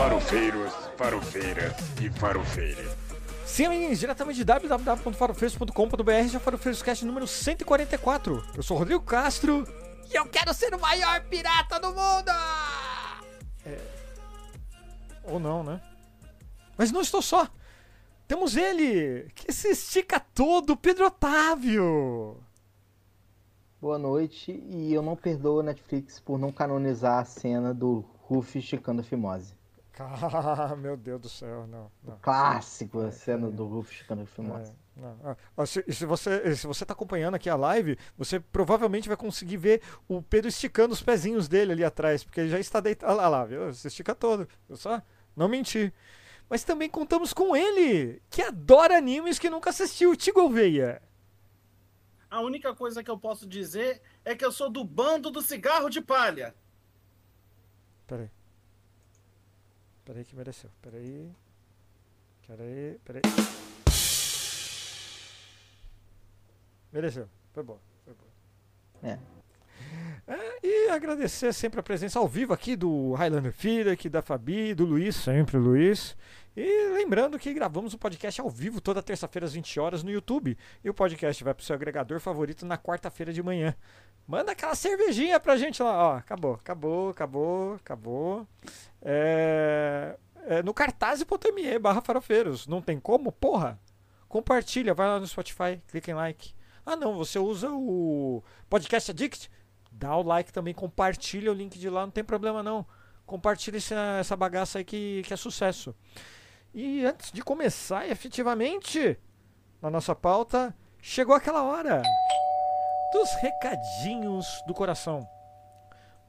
Farofeiros, farofeiras e farofeiras. Sim, amiguinhos, diretamente de www.farofeiros.com.br, já Farofeiros Cast número 144. Eu sou o Rodrigo Castro e eu quero ser o maior pirata do mundo! É... Ou não, né? Mas não estou só. Temos ele, que se estica todo, Pedro Otávio. Boa noite, e eu não perdoo a Netflix por não canonizar a cena do Ruff esticando a fimose. Ah, meu Deus do céu, não. não. Clássico a cena do Ruff esticando a fimose. É, não. Ah, se, se, você se você tá acompanhando aqui a live, você provavelmente vai conseguir ver o Pedro esticando os pezinhos dele ali atrás, porque ele já está deitado. Olha lá, viu? Você estica todo. Eu só não menti. Mas também contamos com ele, que adora animes que nunca assistiu, Tigo Veia. A única coisa que eu posso dizer é que eu sou do bando do cigarro de palha. Peraí. Peraí que mereceu. Peraí. Peraí, peraí. Mereceu. Foi bom. Foi bom. É. É, e agradecer sempre a presença ao vivo aqui do Highlander Feeder, da Fabi, do Luiz, sempre o Luiz. E lembrando que gravamos o podcast ao vivo toda terça-feira às 20 horas no YouTube. E o podcast vai pro seu agregador favorito na quarta-feira de manhã. Manda aquela cervejinha pra gente lá. Ó, acabou, acabou, acabou, acabou. É, é no cartaz.me barra farofeiros. Não tem como? Porra! Compartilha, vai lá no Spotify, clica em like. Ah não, você usa o Podcast Addict? Dá o like também, compartilha o link de lá, não tem problema não. Compartilha essa, essa bagaça aí que, que é sucesso. E antes de começar efetivamente na nossa pauta, chegou aquela hora dos recadinhos do coração.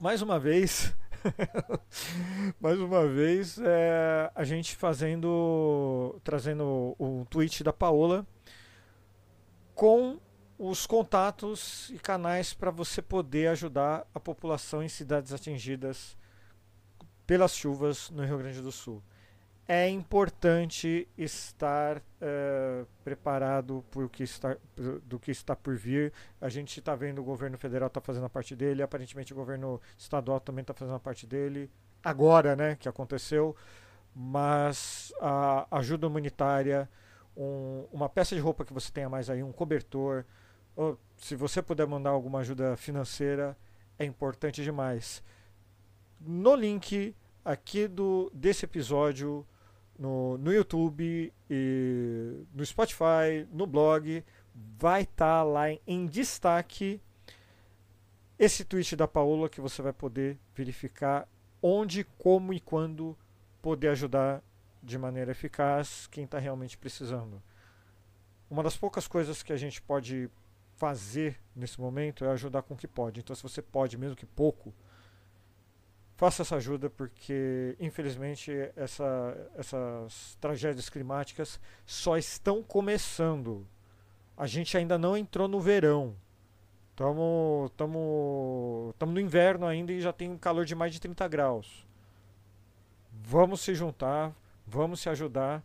Mais uma vez, mais uma vez, é, a gente fazendo, trazendo um tweet da Paola com os contatos e canais para você poder ajudar a população em cidades atingidas pelas chuvas no Rio Grande do Sul é importante estar uh, preparado que está, do que está por vir. A gente está vendo o governo federal está fazendo a parte dele, aparentemente o governo estadual também está fazendo a parte dele. Agora, né, que aconteceu, mas a ajuda humanitária, um, uma peça de roupa que você tenha mais aí, um cobertor, ou, se você puder mandar alguma ajuda financeira, é importante demais. No link aqui do desse episódio no, no YouTube, e no Spotify, no blog, vai estar tá lá em, em destaque esse tweet da Paola que você vai poder verificar onde, como e quando poder ajudar de maneira eficaz quem está realmente precisando. Uma das poucas coisas que a gente pode fazer nesse momento é ajudar com o que pode. Então, se você pode, mesmo que pouco, faça essa ajuda porque infelizmente essa, essas tragédias climáticas só estão começando. A gente ainda não entrou no verão. Estamos tamo, tamo no inverno ainda e já tem um calor de mais de 30 graus. Vamos se juntar, vamos se ajudar,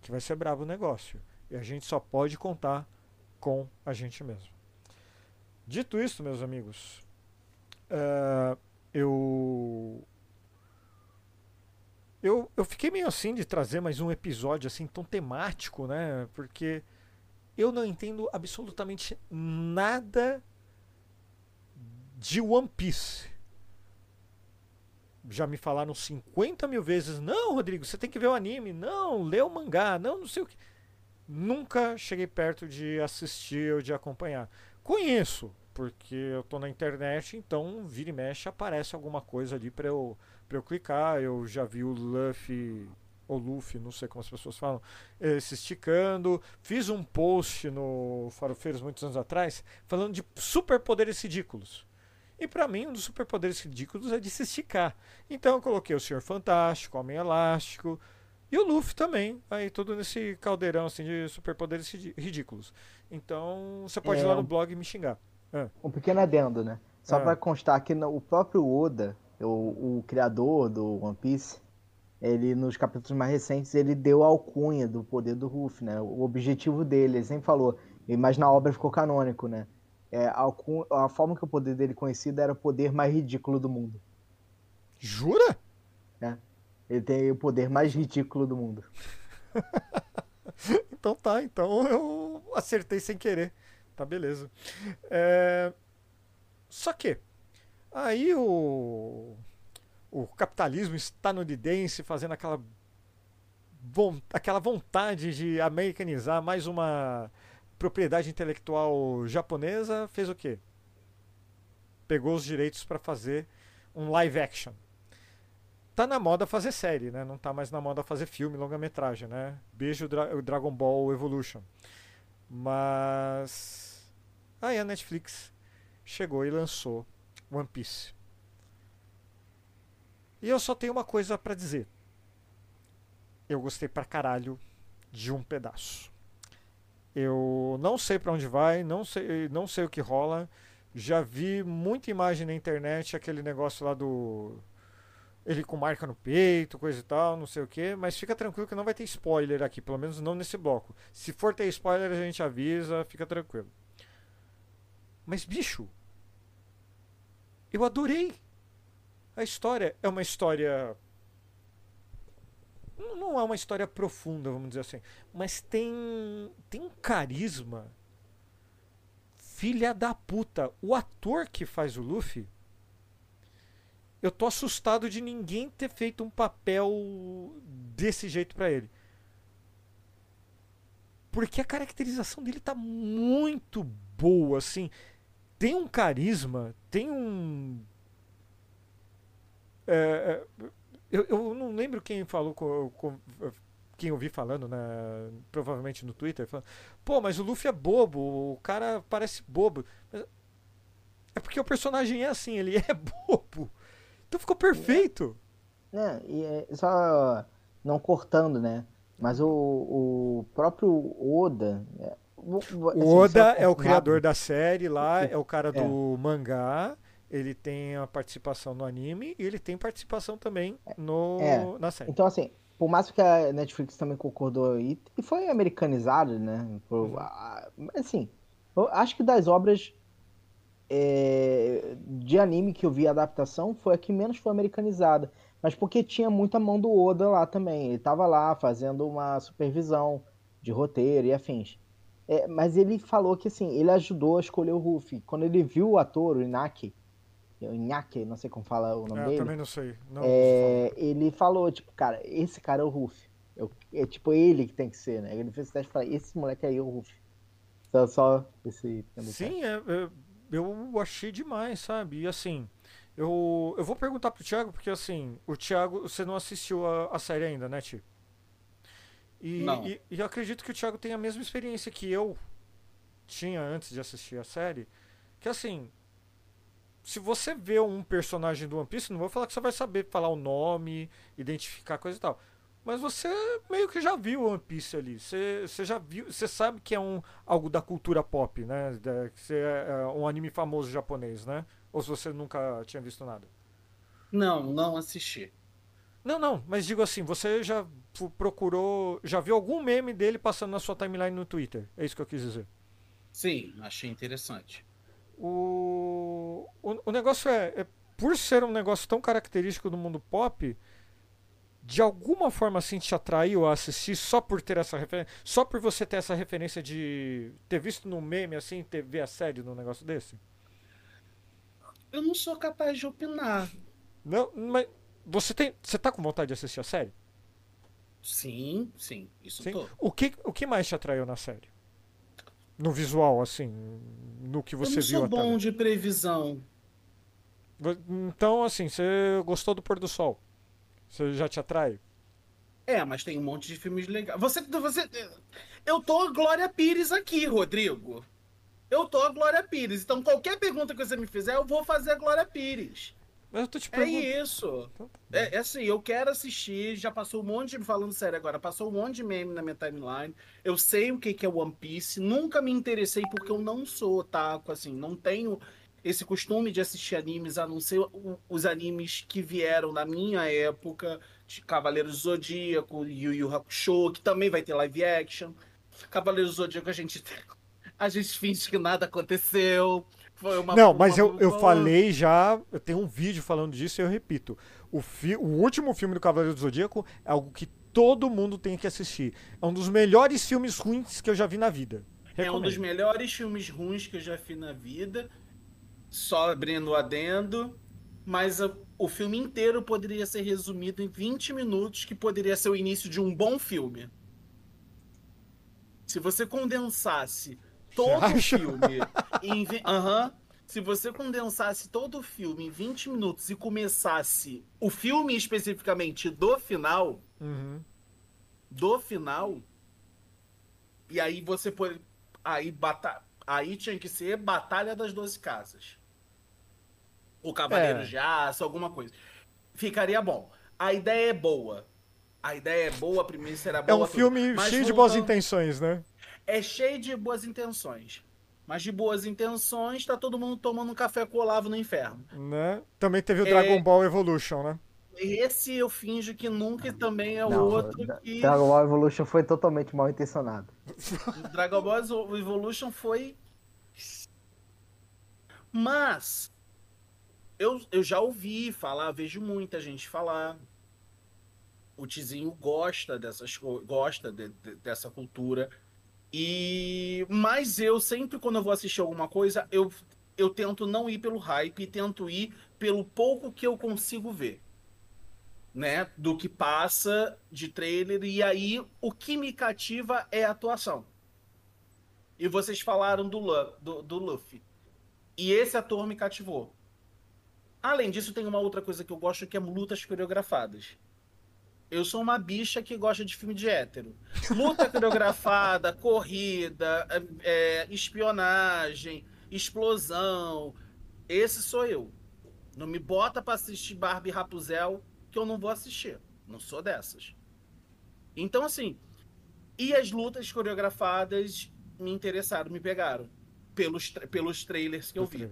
que vai ser brabo o negócio. E a gente só pode contar com a gente mesmo. Dito isso, meus amigos, uh, eu eu, eu fiquei meio assim de trazer mais um episódio assim tão temático, né? Porque eu não entendo absolutamente nada de One Piece. Já me falaram 50 mil vezes: não, Rodrigo, você tem que ver o anime, não, lê o mangá, não, não sei o que. Nunca cheguei perto de assistir ou de acompanhar. Conheço, porque eu tô na internet, então vira e mexe aparece alguma coisa ali para eu, pra eu clicar. Eu já vi o Luffy, ou Luffy, não sei como as pessoas falam, eh, se esticando. Fiz um post no Farofeiros muitos anos atrás falando de superpoderes ridículos. E para mim, um dos superpoderes ridículos é de se esticar. Então eu coloquei o Senhor Fantástico, Homem Elástico e o Luffy também. Aí tudo nesse caldeirão assim, de superpoderes ridículos. Então você pode é, ir lá no blog e me xingar. É. Um pequeno adendo, né? Só é. para constar que o próprio Oda, o, o, criador do One Piece, ele nos capítulos mais recentes ele deu a alcunha do poder do Ruff, né? O objetivo dele, ele sempre falou, mas na obra ficou canônico, né? É, a, a forma que o poder dele conhecido era o poder mais ridículo do mundo. Jura? É. Ele tem o poder mais ridículo do mundo. então tá, então eu acertei sem querer. Tá beleza. É... Só que aí o o capitalismo estadunidense fazendo aquela aquela vontade de americanizar mais uma propriedade intelectual japonesa, fez o quê? Pegou os direitos para fazer um live action. Tá na moda fazer série, né? Não tá mais na moda fazer filme, longa-metragem, né? Beijo Dra Dragon Ball Evolution. Mas aí a Netflix chegou e lançou One Piece. E eu só tenho uma coisa para dizer. Eu gostei pra caralho de um pedaço. Eu não sei para onde vai, não sei, não sei o que rola. Já vi muita imagem na internet, aquele negócio lá do ele com marca no peito, coisa e tal, não sei o que, mas fica tranquilo que não vai ter spoiler aqui, pelo menos não nesse bloco. Se for ter spoiler, a gente avisa, fica tranquilo. Mas bicho, eu adorei. A história é uma história não é uma história profunda, vamos dizer assim, mas tem tem um carisma filha da puta. O ator que faz o Luffy eu tô assustado de ninguém ter feito um papel desse jeito para ele. Porque a caracterização dele tá muito boa, assim. Tem um carisma, tem um. É, é eu, eu não lembro quem falou com, com quem eu vi falando, né, provavelmente no Twitter, falando, pô, mas o Luffy é bobo, o cara parece bobo. é porque o personagem é assim, ele é bobo. Então ficou perfeito. É, e é, só não cortando, né? Mas o, o próprio Oda. É, assim, o Oda é o criador da série lá, é o cara do é. mangá. Ele tem a participação no anime e ele tem participação também no, é. na série. Então, assim, por mais que a Netflix também concordou aí, e foi americanizado, né? Por, uhum. assim, eu acho que das obras é, de anime que eu vi a adaptação foi a que menos foi americanizada. Mas porque tinha muita mão do Oda lá também. Ele estava lá fazendo uma supervisão de roteiro e afins. É, mas ele falou que assim, ele ajudou a escolher o Ruffy. Quando ele viu o ator, o Inaki, o Inaki, não sei como fala o nome é, dele. também não sei. Não, é, ele falou, tipo, cara, esse cara é o Ruffy. Eu, é tipo ele que tem que ser, né? Ele fez teste e falou, esse moleque aí é o Ruffy. Só, só esse. Sim, é, é eu achei demais, sabe? E assim, eu, eu vou perguntar pro Thiago, porque assim, o Thiago, você não assistiu a, a série ainda, né, Tio? E. E, e acredito que o Thiago tem a mesma experiência que eu tinha antes de assistir a série. Que assim, se você vê um personagem do One Piece, não vou falar que você vai saber falar o nome, identificar coisa e tal. Mas você meio que já viu One Piece ali. Você, você já viu. Você sabe que é um, algo da cultura pop, né? Que é, é um anime famoso japonês, né? Ou se você nunca tinha visto nada? Não, não assisti. Não, não, mas digo assim, você já procurou. Já viu algum meme dele passando na sua timeline no Twitter? É isso que eu quis dizer. Sim, achei interessante. O, o, o negócio é, é. Por ser um negócio tão característico do mundo pop de alguma forma assim te atraiu a assistir só por ter essa referência? Só por você ter essa referência de ter visto no meme assim, ter ver a série num negócio desse? Eu não sou capaz de opinar. Não, mas você tem, você tá com vontade de assistir a série? Sim, sim, isso sim? Tô. O que o que mais te atraiu na série? No visual assim, no que você viu Eu não sou bom de previsão. Então, assim, você gostou do pôr do sol? Você já te atrai? É, mas tem um monte de filmes legais. Você, você, eu tô a Glória Pires aqui, Rodrigo. Eu tô a Glória Pires. Então, qualquer pergunta que você me fizer, eu vou fazer a Glória Pires. Mas eu tô te É isso. Então, tá é, é, assim, eu quero assistir. Já passou um monte de. Falando sério agora, passou um monte de meme na minha timeline. Eu sei o que, que é One Piece. Nunca me interessei porque eu não sou otaku, assim. Não tenho esse costume de assistir animes, a não ser os animes que vieram na minha época, de Cavaleiros do Zodíaco, Yu Yu Hakusho, que também vai ter live action. Cavaleiros do Zodíaco a gente a gente finge que nada aconteceu. Foi uma, Não, mas uma- eu, eu falei já, eu tenho um vídeo falando disso e eu repito. O, fi, o último filme do Cavaleiro do Zodíaco é algo que todo mundo tem que assistir. É um dos melhores filmes ruins que eu já vi na vida. É um dos Recomendo. melhores filmes ruins que eu já fiz na vida. Só abrindo o adendo. Mas a- o filme inteiro poderia ser resumido em 20 minutos, que poderia ser o início de um bom filme. Se você condensasse todo o filme em. Aham. Se você condensasse todo o filme em 20 minutos e começasse o filme especificamente do final, Uhum. do final. E aí você pode. Aí, bata... aí tinha que ser Batalha das Doze Casas. O Cavaleiro É. de Aço, alguma coisa. Ficaria bom. A ideia é boa. A ideia é boa, a premissa era É boa. um tudo. filme Mas cheio de boas voltando- intenções, né? É cheio de boas intenções. Mas de boas intenções, tá todo mundo tomando um café com o Olavo no inferno. né? Também teve o É. Dragon Ball Evolution, né? Esse eu finjo que nunca e também é o outro que. Dragon Ball Evolution foi totalmente mal intencionado. Dragon Ball Evolution foi. Mas. Eu, eu já ouvi falar, vejo muita gente falar. O Tizinho gosta dessas gosta de- de- dessa cultura. E mas eu sempre quando eu vou assistir alguma coisa, eu eu tento não ir pelo hype e tento ir pelo pouco que eu consigo ver. Né, do que passa de trailer e aí o que me cativa é a atuação. E vocês falaram do, do, do Luffy. E esse ator me cativou. Além disso, tem uma outra coisa que eu gosto que é lutas coreografadas. Eu sou uma bicha que gosta de filme de hétero. Luta coreografada, corrida, é, é, espionagem, explosão. Esse sou eu. Não me bota pra assistir Barbie Rapuzel que eu não vou assistir. Não sou dessas. Então, assim. E as lutas coreografadas me interessaram, me pegaram. Pelos, tra- pelos trailers que eu vi.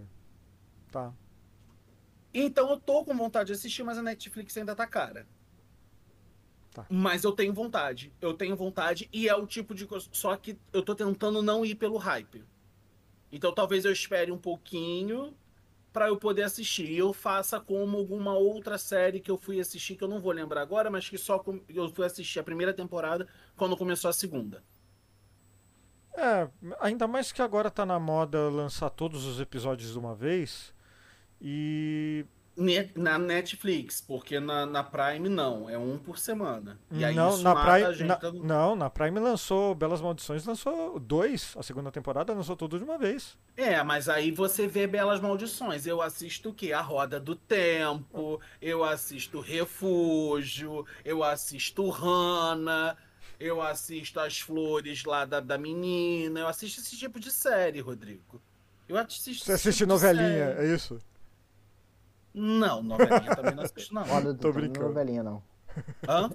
Tá. Então eu tô com vontade de assistir, mas a Netflix ainda tá cara. Tá. Mas eu tenho vontade. Eu tenho vontade e é o tipo de coisa. Só que eu tô tentando não ir pelo hype. Então talvez eu espere um pouquinho pra eu poder assistir. E eu faça como alguma outra série que eu fui assistir, que eu não vou lembrar agora, mas que só com- eu fui assistir a primeira temporada quando começou a segunda. É, ainda mais que agora tá na moda lançar todos os episódios de uma vez. E. Na Netflix, porque na, na Prime não, é um por semana. E aí não, na Prime, gente na, da- não, na Prime lançou Belas Maldições, lançou dois. A segunda temporada lançou tudo de uma vez. É, mas aí você vê belas maldições. Eu assisto o quê? A Roda do Tempo, eu assisto Refúgio, eu assisto Hannah, eu assisto As Flores lá da, da Menina, eu assisto esse tipo de série, Rodrigo. Eu assisto Você assiste tipo novelinha, série. é isso? Não, novelinha também não assisto, não. Roda do Tô Tempo não é brincando. novelinha, não. Hã?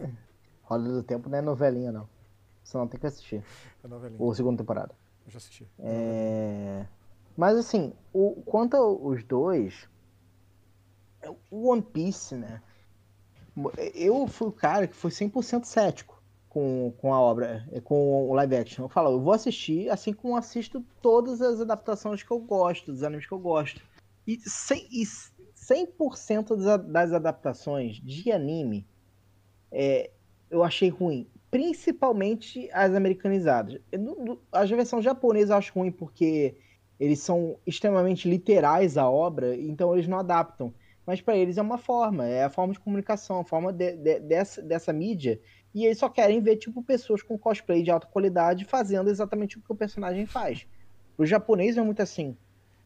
Roda do Tempo não é novelinha, não. Você não tem que assistir. É novelinha. Ou segunda temporada. Eu já assisti. É... Mas assim, o... quanto aos dois, o One Piece, né? Eu fui o cara que foi 100% cético com, com a obra, com o live action. Eu falo, eu vou assistir, assim como assisto todas as adaptações que eu gosto, dos animes que eu gosto. E 100%, e 100% das, adaptações de anime é, eu achei ruim. Principalmente as americanizadas. A versão japonesa eu acho ruim porque eles são extremamente literais à obra, então eles não adaptam. Mas para eles é uma forma, é a forma de comunicação, a forma de- de- dessa, dessa mídia. E eles só querem ver, tipo, pessoas com cosplay de alta qualidade fazendo exatamente o que o personagem faz. O japonês é muito assim.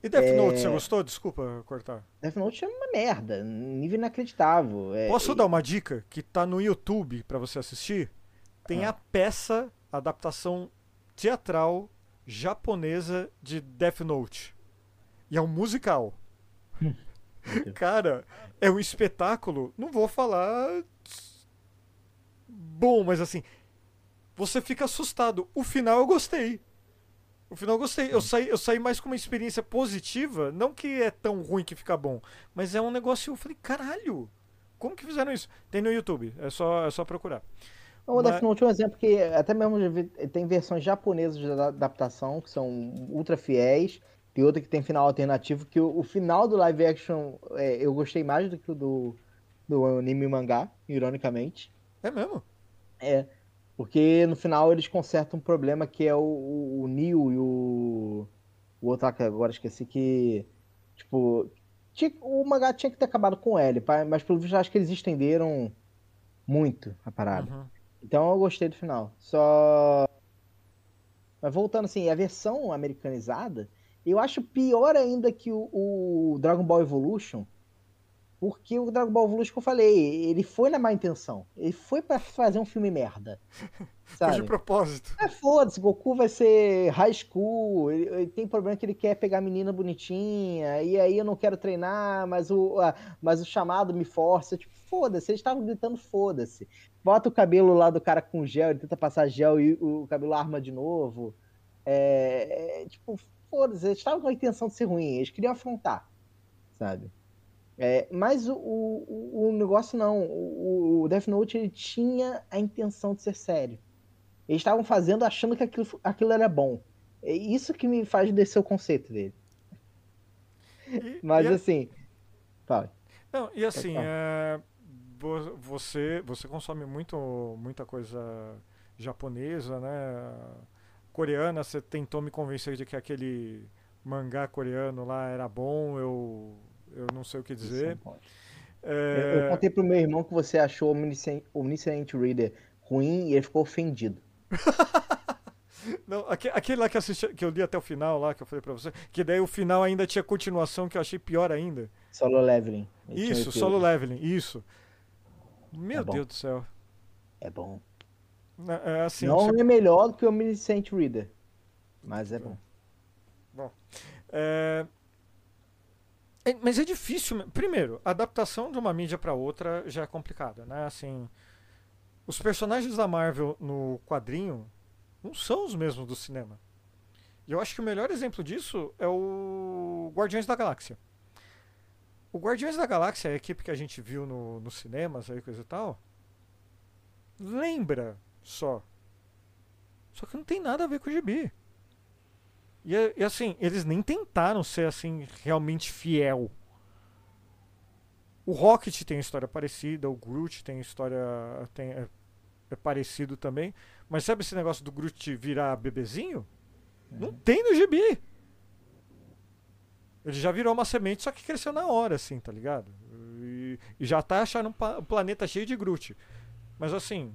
E Death É. Note, você gostou? Desculpa cortar. Death Note é uma merda, nível inacreditável. É, Posso dar uma dica que tá no YouTube pra você assistir? Tem Ah. a peça, a adaptação teatral japonesa de Death Note. E é um musical. Deus. Cara, é um espetáculo. Não vou falar. Bom, mas assim. Você fica assustado. O final eu gostei. O final eu gostei. Eu saí, eu saí mais com uma experiência positiva. Não que é tão ruim que fica bom. Mas é um negócio. Eu falei, caralho. Como que fizeram isso? Tem no YouTube. É só, é só procurar. O Mas- Death Note é um exemplo que até mesmo tem versões japonesas de ada- adaptação que são ultra fiéis Tem outra que tem final alternativo, que o, o final do live action é, eu gostei mais do que o do, do anime mangá, ironicamente. É mesmo? É. Porque no final eles consertam um problema que é o, o, o Neo e o. O outro lá que agora esqueci que. Tipo. Tinha, o mangá tinha que ter acabado com ele, mas pelo visto acho que eles estenderam muito a parada. Uhum. Então eu gostei do final. Só. Mas voltando assim, a versão americanizada, eu acho pior ainda que o, o Dragon Ball Evolution, porque o Dragon Ball Evolution que eu falei, ele foi na má intenção. Ele foi para fazer um filme merda. Sabe? Foi de propósito. É, foda-se, Goku vai ser high school, ele, ele, tem problema que ele quer pegar a menina bonitinha, e aí eu não quero treinar, mas o, a, mas o chamado me força. Tipo, foda-se, eles estavam gritando foda-se. Bota o cabelo lá do cara com gel, ele tenta passar gel e o cabelo arma de novo. É, é tipo, foda-se, eles estavam com a intenção de ser ruim, eles queriam afrontar, sabe? É, mas o, o, o, negócio não, o, o Death Note ele tinha a intenção de ser sério. Eles estavam fazendo achando que aquilo, aquilo era bom. É isso que me faz descer o conceito dele. E, mas e assim. Fala. Não, e assim, é, você, você consome muito, muita coisa japonesa, né? Coreana, você tentou me convencer de que aquele mangá coreano lá era bom, eu eu não sei o que dizer. É... Eu, eu contei pro meu irmão que você achou Omniscient, Omniscient Reader ruim e ele ficou ofendido. Não, aquele lá que, assisti, que eu li até o final lá, que eu falei pra você, que daí o final ainda tinha continuação que eu achei pior ainda. Solo Leveling. Isso, Solo Leveling, isso. Meu é Deus do céu. É bom. É, é assim, Não você... é melhor do que o Omniscient Reader, mas é bom. Bom. É... É, mas é difícil. Primeiro, a adaptação de uma mídia para outra já é complicada, né? Assim, os personagens da Marvel no quadrinho não são os mesmos do cinema. E eu acho que o melhor exemplo disso é o Guardiões da Galáxia. O Guardiões da Galáxia, a equipe que a gente viu no, nos cinemas, aí, coisa e tal, lembra só. Só que não tem nada a ver com o gibi. E, e, assim, eles nem tentaram ser assim realmente fiel. O Rocket tem história parecida, o Groot tem história tem é, é parecido também, mas sabe esse negócio do Groot virar bebezinho? Não uhum. tem no gibi. Ele já virou uma semente, só que cresceu na hora, assim, tá ligado? E, e já tá achando um, um planeta cheio de Groot. Mas assim,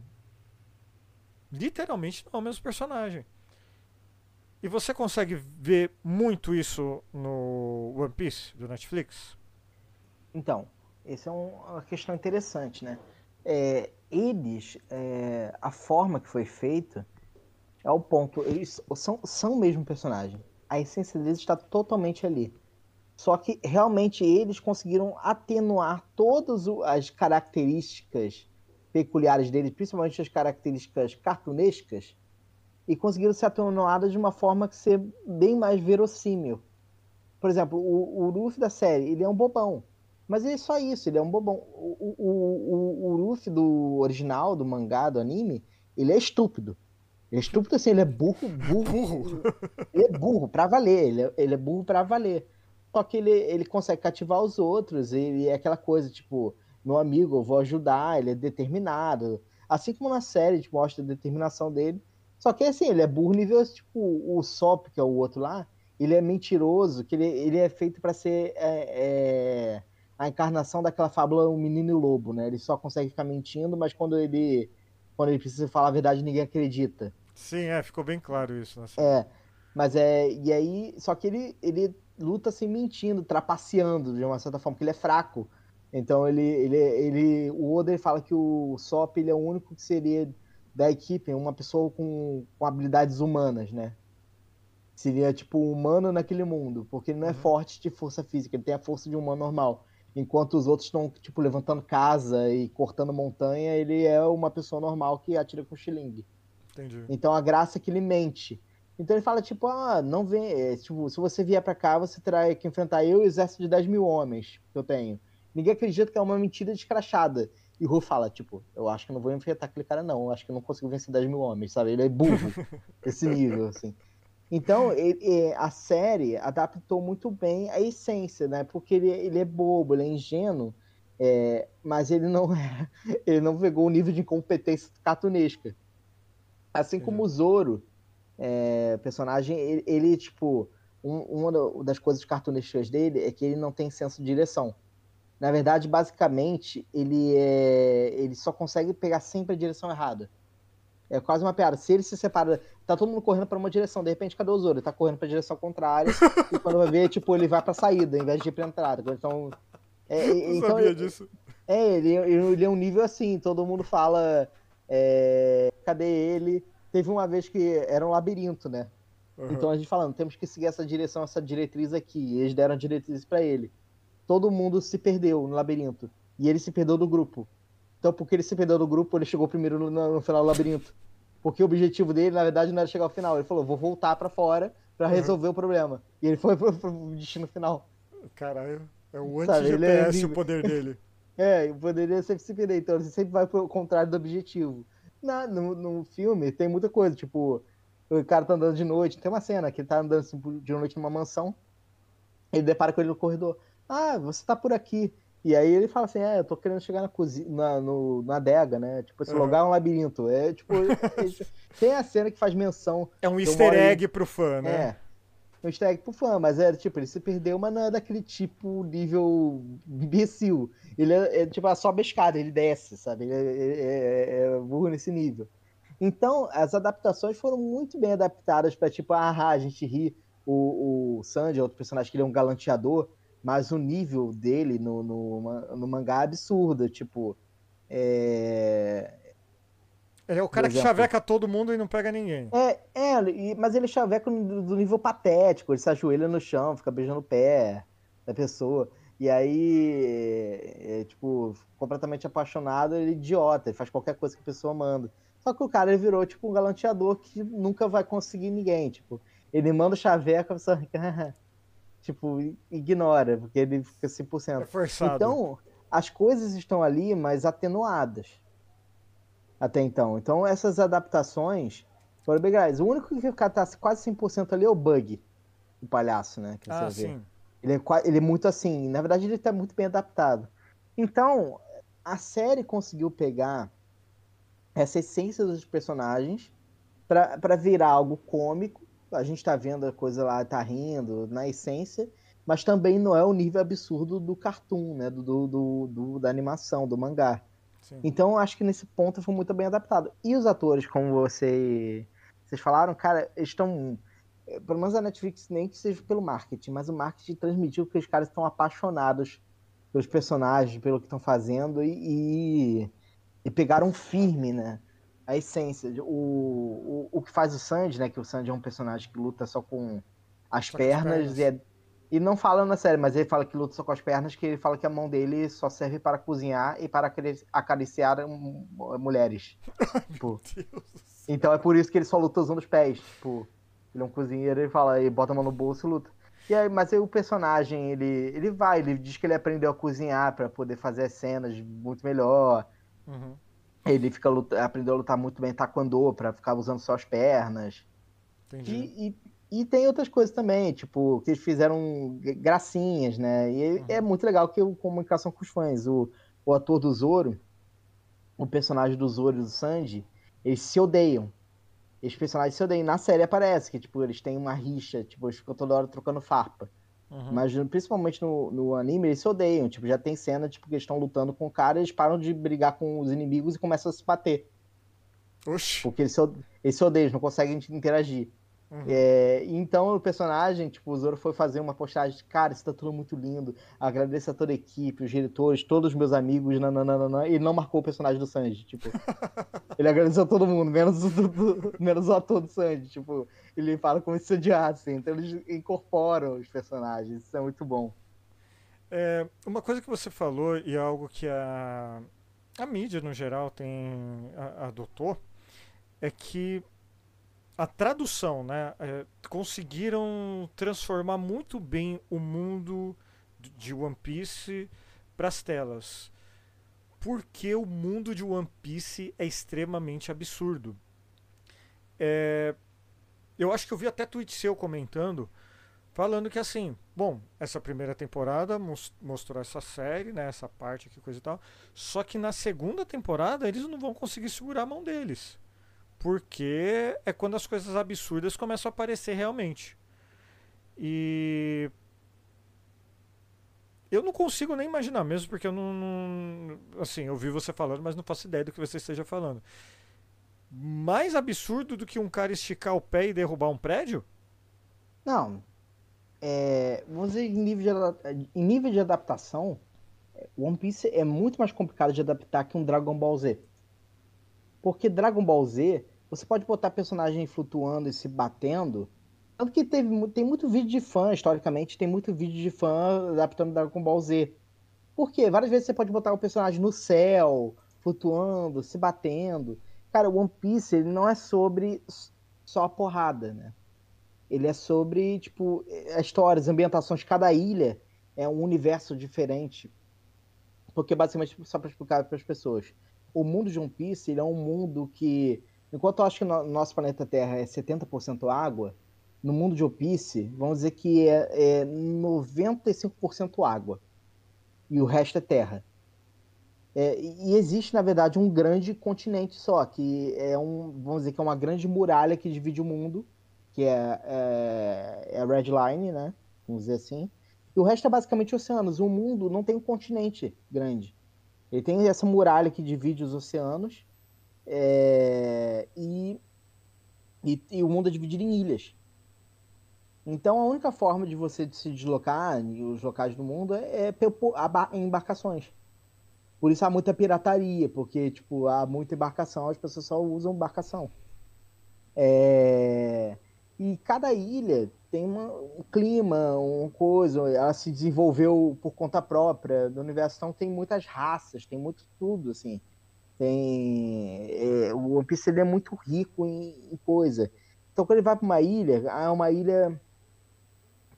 literalmente não é o mesmo personagem. E você consegue ver muito isso no One Piece do Netflix? Então, essa é uma questão interessante, né? É, eles, é, a forma que foi feita é o ponto. Eles são, são o mesmo personagem. A essência deles está totalmente ali. Só que realmente eles conseguiram atenuar todas as características peculiares deles, principalmente as características cartunescas, e conseguiram ser atenuadas de uma forma que ser bem mais verossímil. Por exemplo, o, o Luffy da série, ele é um bobão. Mas ele é só isso, ele é um bobão. O, o, o, o Luffy do original, do mangá, do anime, ele é estúpido. Ele é estúpido assim, ele é burro, burro. burro. Ele é burro pra valer, ele é, ele é burro pra valer. Só que ele, ele consegue cativar os outros, ele é aquela coisa, tipo, meu amigo, eu vou ajudar, ele é determinado. Assim como na série, tipo, mostra a determinação dele, só que assim, ele é burro nível, tipo, o Sop, que é o outro lá, ele é mentiroso, que ele, ele é feito para ser é, é, a encarnação daquela fábula O Menino e o Lobo, né? Ele só consegue ficar mentindo, mas quando ele, quando ele precisa falar a verdade, ninguém acredita. Sim, é, ficou bem claro isso. Né? É, mas é, e aí, só que ele, ele luta assim mentindo, trapaceando de uma certa forma, porque ele é fraco. Então ele, ele, ele o Oda ele fala que o Sop ele é o único que seria da equipe, uma pessoa com, com habilidades humanas, né? Seria tipo um humano naquele mundo, porque ele não é uhum. forte de força física, ele tem a força de um humano normal. Enquanto os outros estão, tipo, levantando casa e cortando montanha, ele é uma pessoa normal que atira com xilingue. Entendi. Então a graça é que ele mente. Então ele fala, tipo, ah, não vem. É, tipo, se você vier para cá, você terá que enfrentar eu e o exército de 10 mil homens que eu tenho. Ninguém acredita que é uma mentira descrachada. E o Ru fala, tipo, eu acho que não vou enfrentar aquele cara, não. Eu acho que eu não consigo vencer 10 mil homens, sabe? Ele é burro. esse nível, assim. Então, ele, a série adaptou muito bem a essência, né? Porque ele, ele é bobo, ele é ingênuo, é, mas ele não é, ele não pegou o nível de incompetência cartunesca. Assim como o Zoro, é, personagem, ele, ele tipo, um, uma das coisas cartunescas dele é que ele não tem senso de direção. Na verdade, basicamente, ele é, ele só consegue pegar sempre a direção errada. É quase uma piada. Se ele se separa, tá todo mundo correndo para uma direção, de repente, cadê o Zoro? Ele tá correndo pra direção contrária, e quando vai ver, tipo, ele vai pra saída, em vez de ir pra entrada. Então. É, Eu então, sabia disso. É, ele, ele é um nível assim, todo mundo fala. é, cadê ele? Teve uma vez que era um labirinto, né? Uhum. Então a gente falando, temos que seguir essa direção, essa diretriz aqui. E eles deram a diretriz para ele. Todo mundo se perdeu no labirinto. E ele se perdeu do grupo. Então, porque ele se perdeu do grupo, ele chegou primeiro no, no final do labirinto. Porque o objetivo dele, na verdade, não era chegar ao final. Ele falou, vou voltar para fora para Uhum. resolver o problema. E ele foi pro, pro destino final. Caralho, é um ele é anti-GPS o nível- poder dele. É, poderia sempre se perder. Então, você sempre vai pro contrário do objetivo. Na, no, no filme, tem muita coisa. Tipo, o cara tá andando de noite. Tem uma cena que ele tá andando assim, de noite numa mansão. Ele depara com ele no corredor. Ah, você tá por aqui. E aí ele fala assim: É, eu tô querendo chegar na cozinha, na, no, na adega, né? Tipo, esse Uhum. lugar é um labirinto. É tipo. é- tem a cena que faz menção. É um easter egg pro fã, né? É. Um easter egg pro fã, mas é tipo, ele se perdeu, mas não é daquele tipo nível imbecil. Ele é, é, tipo, é só escada, ele desce, sabe? Ele é, é- é- é burro nesse nível. Então, as adaptações foram muito bem adaptadas pra, tipo, ah, a gente ri. O, o Sanji é outro personagem que ele é um galanteador, mas o nível dele no, no, no mangá é absurdo. Tipo, é, Ele é o cara que chaveca todo mundo e não pega ninguém. É, é mas ele chaveca do, nível patético, ele se ajoelha no chão, fica beijando o pé da pessoa. E aí, é, tipo, completamente apaixonado, ele é idiota, ele faz qualquer coisa que a pessoa manda. Só que o cara ele virou, tipo, um galanteador que nunca vai conseguir ninguém. Tipo, ele manda o chaveco, a pessoa tipo, ignora, porque ele fica 100%. É forçado. Então, as coisas estão ali, mas atenuadas. Até então. Então, essas adaptações foram bem legais. O único que tá quase 100% ali é o Bug, o palhaço, né? Que ah, vê. sim. Ele é, ele é muito assim. Na verdade, ele tá muito bem adaptado. Então, a série conseguiu pegar essa essência dos personagens pra virar algo cômico. A gente tá vendo a coisa lá, tá rindo, na essência, mas também não é o nível absurdo do cartoon, né? Do, do, do- do- da animação, do mangá. sim. Então, acho que nesse ponto foi muito bem adaptado. E os atores, como você, vocês falaram, cara, eles estão. eh, Pelo menos a Netflix, nem que seja pelo marketing, mas o marketing transmitiu que os caras estão apaixonados pelos personagens, pelo que estão fazendo e, e, e pegaram firme, né? A essência. O, o, o que faz o Sanji, né? Que o Sanji é um personagem que luta só com as Só pernas, pernas. e é e não fala na série, mas ele fala que luta só com as pernas, que ele fala que a mão dele só serve para cozinhar e para acari- acariciar mulheres. Tipo, então é por isso que ele só luta usando os pés. Tipo, ele é um cozinheiro, ele fala, ele bota a mão no bolso e luta. E aí, mas aí o personagem, ele, ele vai, ele diz que ele aprendeu a cozinhar para poder fazer as cenas muito melhor. Uhum. Ele fica luta- aprendeu a lutar muito bem taekwondo para ficar usando só as pernas. Entendi. E, e, e tem outras coisas também, tipo, que eles fizeram gracinhas, né? E é- é muito legal que o comunicação com os fãs. O, o ator do Zoro, o personagem do Zoro e do Sanji, eles se odeiam. Esses personagens se odeiam. Na série aparece que, tipo, eles têm uma rixa, tipo, eles ficam toda hora trocando farpa. Uhum. Mas principalmente no, no anime, eles se odeiam. Tipo, já tem cena, tipo, que eles estão lutando com o cara, eles param de brigar com os inimigos e começam a se bater. Oxi. Porque eles se, eles se odeiam, eles não conseguem interagir. Uhum. É, então o personagem, tipo, o Zoro foi fazer uma postagem, cara, isso tá tudo muito lindo. Agradeço a toda a equipe, os diretores, todos os meus amigos, nananana, e não marcou o personagem do Sanji, tipo. ele agradeceu a todo mundo, menos o, do- menos o ator do Sanji, tipo, ele fala como se odiasse, então eles incorporam os personagens, isso é muito bom. É, uma coisa que você falou e é algo que a, a mídia no geral tem adotou é que a tradução, né, é, conseguiram transformar muito bem o mundo de One Piece para as telas, porque o mundo de One Piece é extremamente absurdo. É, eu acho que eu vi até tweet seu comentando, falando que assim, bom, essa primeira temporada mostrou essa série, né, essa parte aqui, coisa e tal, só que na segunda temporada eles não vão conseguir segurar a mão deles. Porque é quando as coisas absurdas começam a aparecer realmente. E eu não consigo nem imaginar mesmo, porque eu não, não, Assim, eu vi você falando, mas não faço ideia do que você esteja falando. Mais absurdo do que um cara esticar o pé e derrubar um prédio? Não. É, vamos dizer, em nível, de, em nível de adaptação, One Piece é muito mais complicado de adaptar que um Dragon Ball Z. Porque Dragon Ball Z, você pode botar personagem flutuando e se batendo tanto que teve, tem muito vídeo de fã, historicamente, tem muito vídeo de fã adaptando Dragon Ball Z. Por quê? Várias vezes você pode botar o personagem no céu, flutuando, se batendo. Cara, o One Piece, ele não é sobre só a porrada, né? Ele é sobre, tipo, a história, as ambientações. Cada ilha é um universo diferente. Porque, basicamente, só para explicar para as pessoas, o mundo de One Piece, ele é um mundo que, enquanto eu acho que no nosso planeta Terra é 70% água, no mundo de Opice, vamos dizer que é, é 95% água e o resto é terra. É, e existe, na verdade, um grande continente só, que é um, vamos dizer que é uma grande muralha que divide o mundo, que é, é, é a Red Line, né? Vamos dizer assim. E o resto é basicamente oceanos. O mundo não tem um continente grande. Ele tem essa muralha que divide os oceanos é, e, e, e, o mundo é dividido em ilhas. Então a única forma de você se deslocar os locais do mundo é, é em embarcações. Por isso há muita pirataria, porque tipo, há muita embarcação, as pessoas só usam embarcação. É... E cada ilha tem uma, um clima, uma coisa, ela se desenvolveu por conta própria do universo, então tem muitas raças, tem muito tudo, assim. Tem... É, o One Piece é muito rico em, em coisa. Então quando ele vai para uma ilha, é uma ilha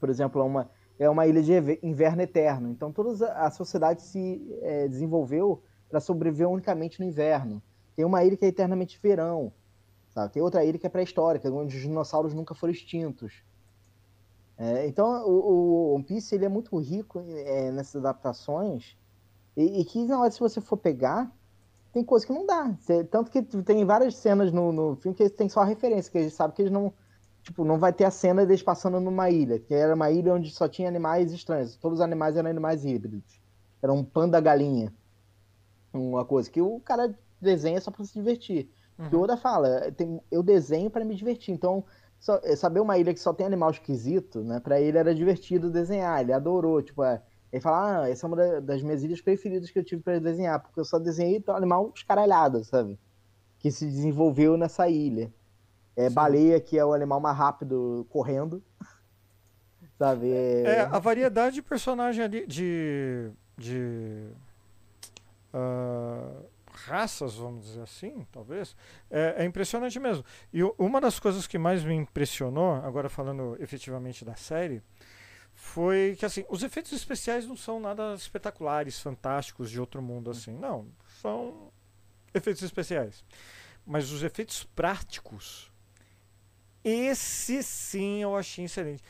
por exemplo, uma, é uma ilha de inverno eterno. Então, toda a sociedade se é, desenvolveu para sobreviver unicamente no inverno. Tem uma ilha que é eternamente verão. Sabe? Tem outra ilha que é pré-histórica, onde os dinossauros nunca foram extintos. É, então, o, o One Piece ele é muito rico é, nessas adaptações. E, e, que, na hora, se você for pegar, tem coisa que não dá. tanto que tem várias cenas no, no filme que tem só referência, que a gente sabe que eles não tipo, não vai ter a cena deles passando numa ilha, que era uma ilha onde só tinha animais estranhos. Todos os animais eram animais híbridos. Era um panda galinha. Uma coisa que o cara desenha só para se divertir. Uhum. O Oda fala, eu desenho para me divertir. Então, só, é, saber uma ilha que só tem animal esquisito, né? Para ele era divertido desenhar. Ele adorou, tipo, é, ele fala, ah, essa é uma das minhas ilhas preferidas que eu tive para desenhar, porque eu só desenhei um animal escaralhado, sabe? Que se desenvolveu nessa ilha. É, baleia, que é o animal mais rápido correndo. Sabe? É... é, a variedade de personagem ali, de. de uh, raças, vamos dizer assim, talvez, é, é, impressionante mesmo. E uma das coisas que mais me impressionou, agora falando efetivamente da série, foi que assim, os efeitos especiais não são nada espetaculares, fantásticos de outro mundo assim. Não, são efeitos especiais. Mas os efeitos práticos esse sim eu achei excelente.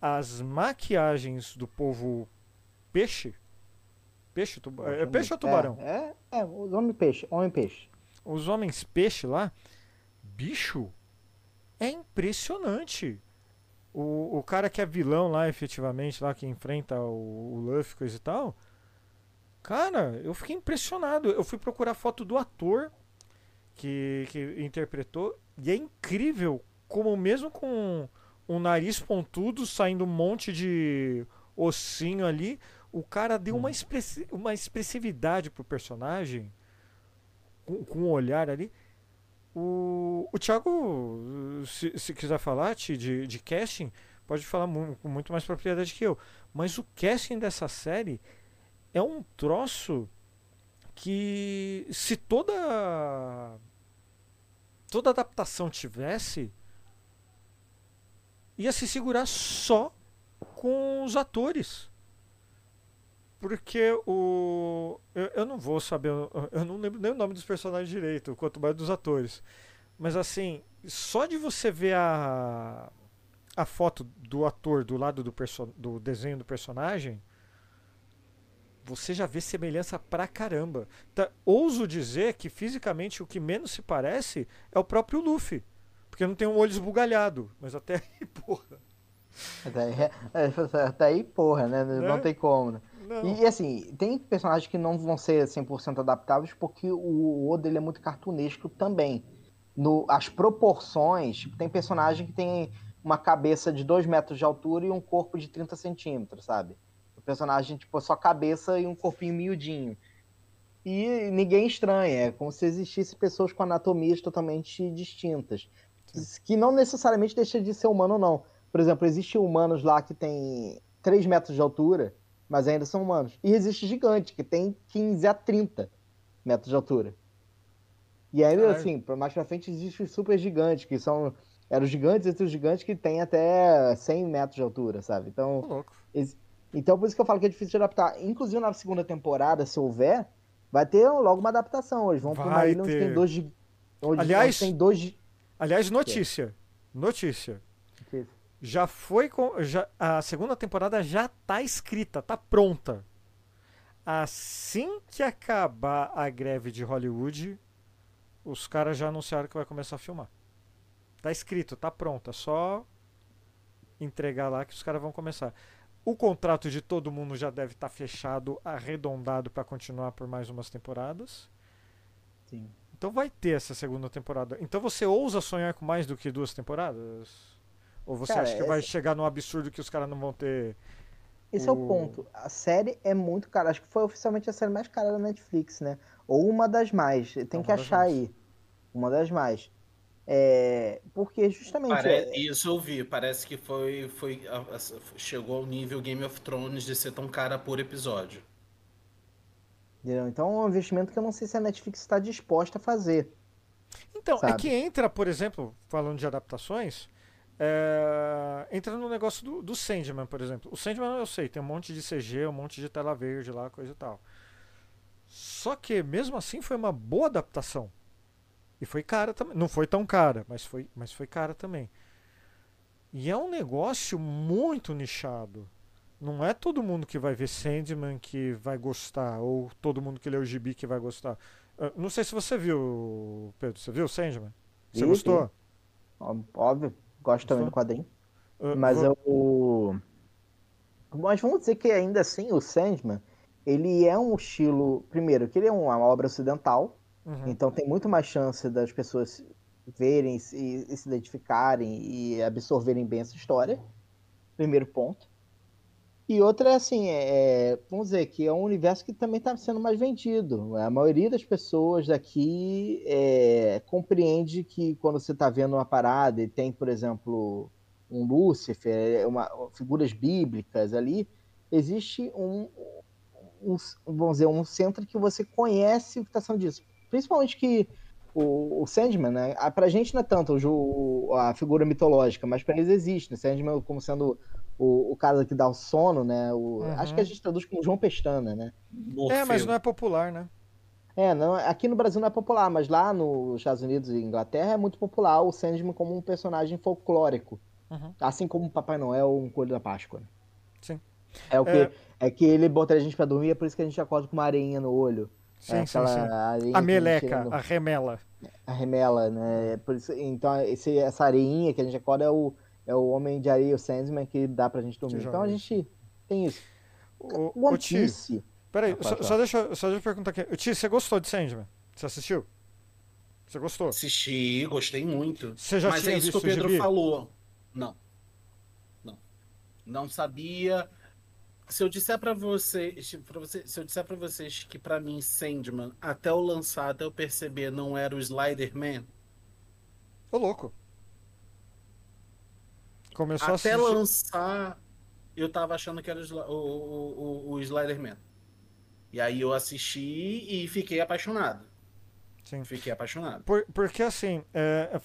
As maquiagens do povo peixe. Peixe, tuba, é, peixe ou tubarão? É, é, é os homens peixe, homem peixe. Os homens peixe lá, bicho, é impressionante. O, o cara que é vilão lá, efetivamente, lá que enfrenta o, o Luffy, coisa e tal. Cara, eu fiquei impressionado. Eu fui procurar foto do ator que, que interpretou. E é incrível como mesmo com um nariz pontudo, saindo um monte de ossinho ali, o cara deu uma, uhum. expressi uma expressividade pro personagem, com, com um olhar ali. O, o Thiago, se, se quiser falar de, de casting, pode falar mu com muito mais propriedade que eu. Mas o casting dessa série é um troço que se toda toda adaptação tivesse, ia se segurar só com os atores. Porque o. Eu, eu não vou saber. Eu não lembro nem o nome dos personagens direito, quanto mais dos atores. Mas assim, só de você ver a, a foto do ator do lado do, do desenho do personagem, você já vê semelhança pra caramba. Tá, ouso dizer que fisicamente o que menos se parece é o próprio Luffy. Porque não tem um olho esbugalhado. Mas até aí, porra. Até aí, é, até aí porra, né? Não é? tem como, né? E, e, assim, tem personagens que não vão ser 100% adaptáveis porque o Oda ele é muito cartunesco também. No, as proporções, tipo, tem personagem que tem uma cabeça de 2 metros de altura e um corpo de 30 centímetros, sabe? O personagem, tipo, só cabeça e um corpinho miudinho. E ninguém estranha, é como se existisse pessoas com anatomias totalmente distintas. Que não necessariamente deixa de ser humano, não. Por exemplo, existem humanos lá que tem 3 metros de altura mas ainda são humanos. E existe gigante, que tem 15 a 30 metros de altura. E aí, assim, mais pra frente existe os super gigantes, que são. Eram os gigantes entre os gigantes que tem até 100 metros de altura, sabe? Então. Então, por isso que eu falo que é difícil de adaptar. Inclusive, na segunda temporada, se houver, vai ter logo uma adaptação. Eles vão vai pra uma ilha onde tem dois. Onde, aliás, tem dois. Aliás, notícia. Notícia já foi com, já, a segunda temporada já tá escrita, tá pronta. Assim que acabar a greve de Hollywood, os caras já anunciaram que vai começar a filmar. Tá escrito, tá pronta, só entregar lá que os caras vão começar. O contrato de todo mundo já deve estar tá fechado, arredondado para continuar por mais umas temporadas. Sim. Então vai ter essa segunda temporada. Então você ousa sonhar com mais do que duas temporadas? Ou você cara, acha que vai chegar num absurdo que os caras não vão ter. Esse o... é o ponto. A série é muito cara. Acho que foi oficialmente a série mais cara da Netflix, né? Ou uma das mais. Tem uma que achar mais. aí. Uma das mais. É, porque justamente. Pare... É... Isso eu vi. Parece que foi, foi. Chegou ao nível Game of Thrones de ser tão cara por episódio. Entendeu? Então é um investimento que eu não sei se a Netflix está disposta a fazer. Então, é sabe? é que entra, por exemplo, falando de adaptações, é, entra no negócio do, do Sandman, por exemplo. O Sandman eu sei, tem um monte de CG, um monte de tela verde lá, coisa e tal. Só que mesmo assim foi uma boa adaptação. E foi cara também. Não foi tão cara, mas foi, mas foi cara também. E é um negócio muito nichado. Não é todo mundo que vai ver Sandman que vai gostar, ou todo mundo que lê o gibi que vai gostar. Uh, não sei se você viu, Pedro. Você viu Sandman? Você gostou? Óbvio. Gosto também do quadrinho. Uh, mas vou... eu. Mas vamos dizer que ainda assim o Sandman, ele é um estilo. Primeiro, que ele é uma obra ocidental. Uhum. Então tem muito mais chance das pessoas verem e se identificarem e absorverem bem essa história. Primeiro ponto. E outra é assim, é, é vamos dizer que é um universo que também está sendo mais vendido. A maioria das pessoas daqui é, compreende que quando você está vendo uma parada e tem, por exemplo, um Lúcifer, é uma, figuras bíblicas ali, existe um, um, vamos dizer, um centro que você conhece o que está sendo disso. Principalmente que o, o Sandman, né? Pra gente não é tanto o, a figura mitológica, mas para eles existe. Né? Sandman como sendo o, o cara que dá o sono, né? O, uhum. Acho que a gente traduz como João Pestana, né? Morfeu. É, mas não é popular, né? É, não, aqui no Brasil não é popular, mas lá nos Estados Unidos e Inglaterra é muito popular o Sandman como um personagem folclórico. Uhum. Assim como o Papai Noel ou um Coelho da Páscoa. Sim. É o que é... é que ele bota a gente pra dormir, é por isso que a gente acorda com uma areinha no olho. Sim, é sim, sim. A meleca, a remela. A remela, né? Por isso, então, esse, essa areinha que a gente acorda é o, é o Homem de Areia, o Sandman, que dá pra gente dormir. Então a gente tem isso. O, One Piece. Peraí, só, só, deixa, só deixa eu perguntar aqui. Ti, você gostou de Sandman? Você assistiu? Você gostou? Assisti, gostei muito. Você já Mas tinha é isso que o Pedro falou. Não. Não. Não sabia. Se eu disser para vocês, pra você, se eu disser para vocês que para mim Sandman, até o lançar, até eu perceber, não era o Slider-Man. Ô louco. Começou Até a lançar, eu tava achando que era o, o, o, o Slider-Man. E aí eu assisti e fiquei apaixonado. Sim. Fiquei apaixonado. Por, porque assim, é,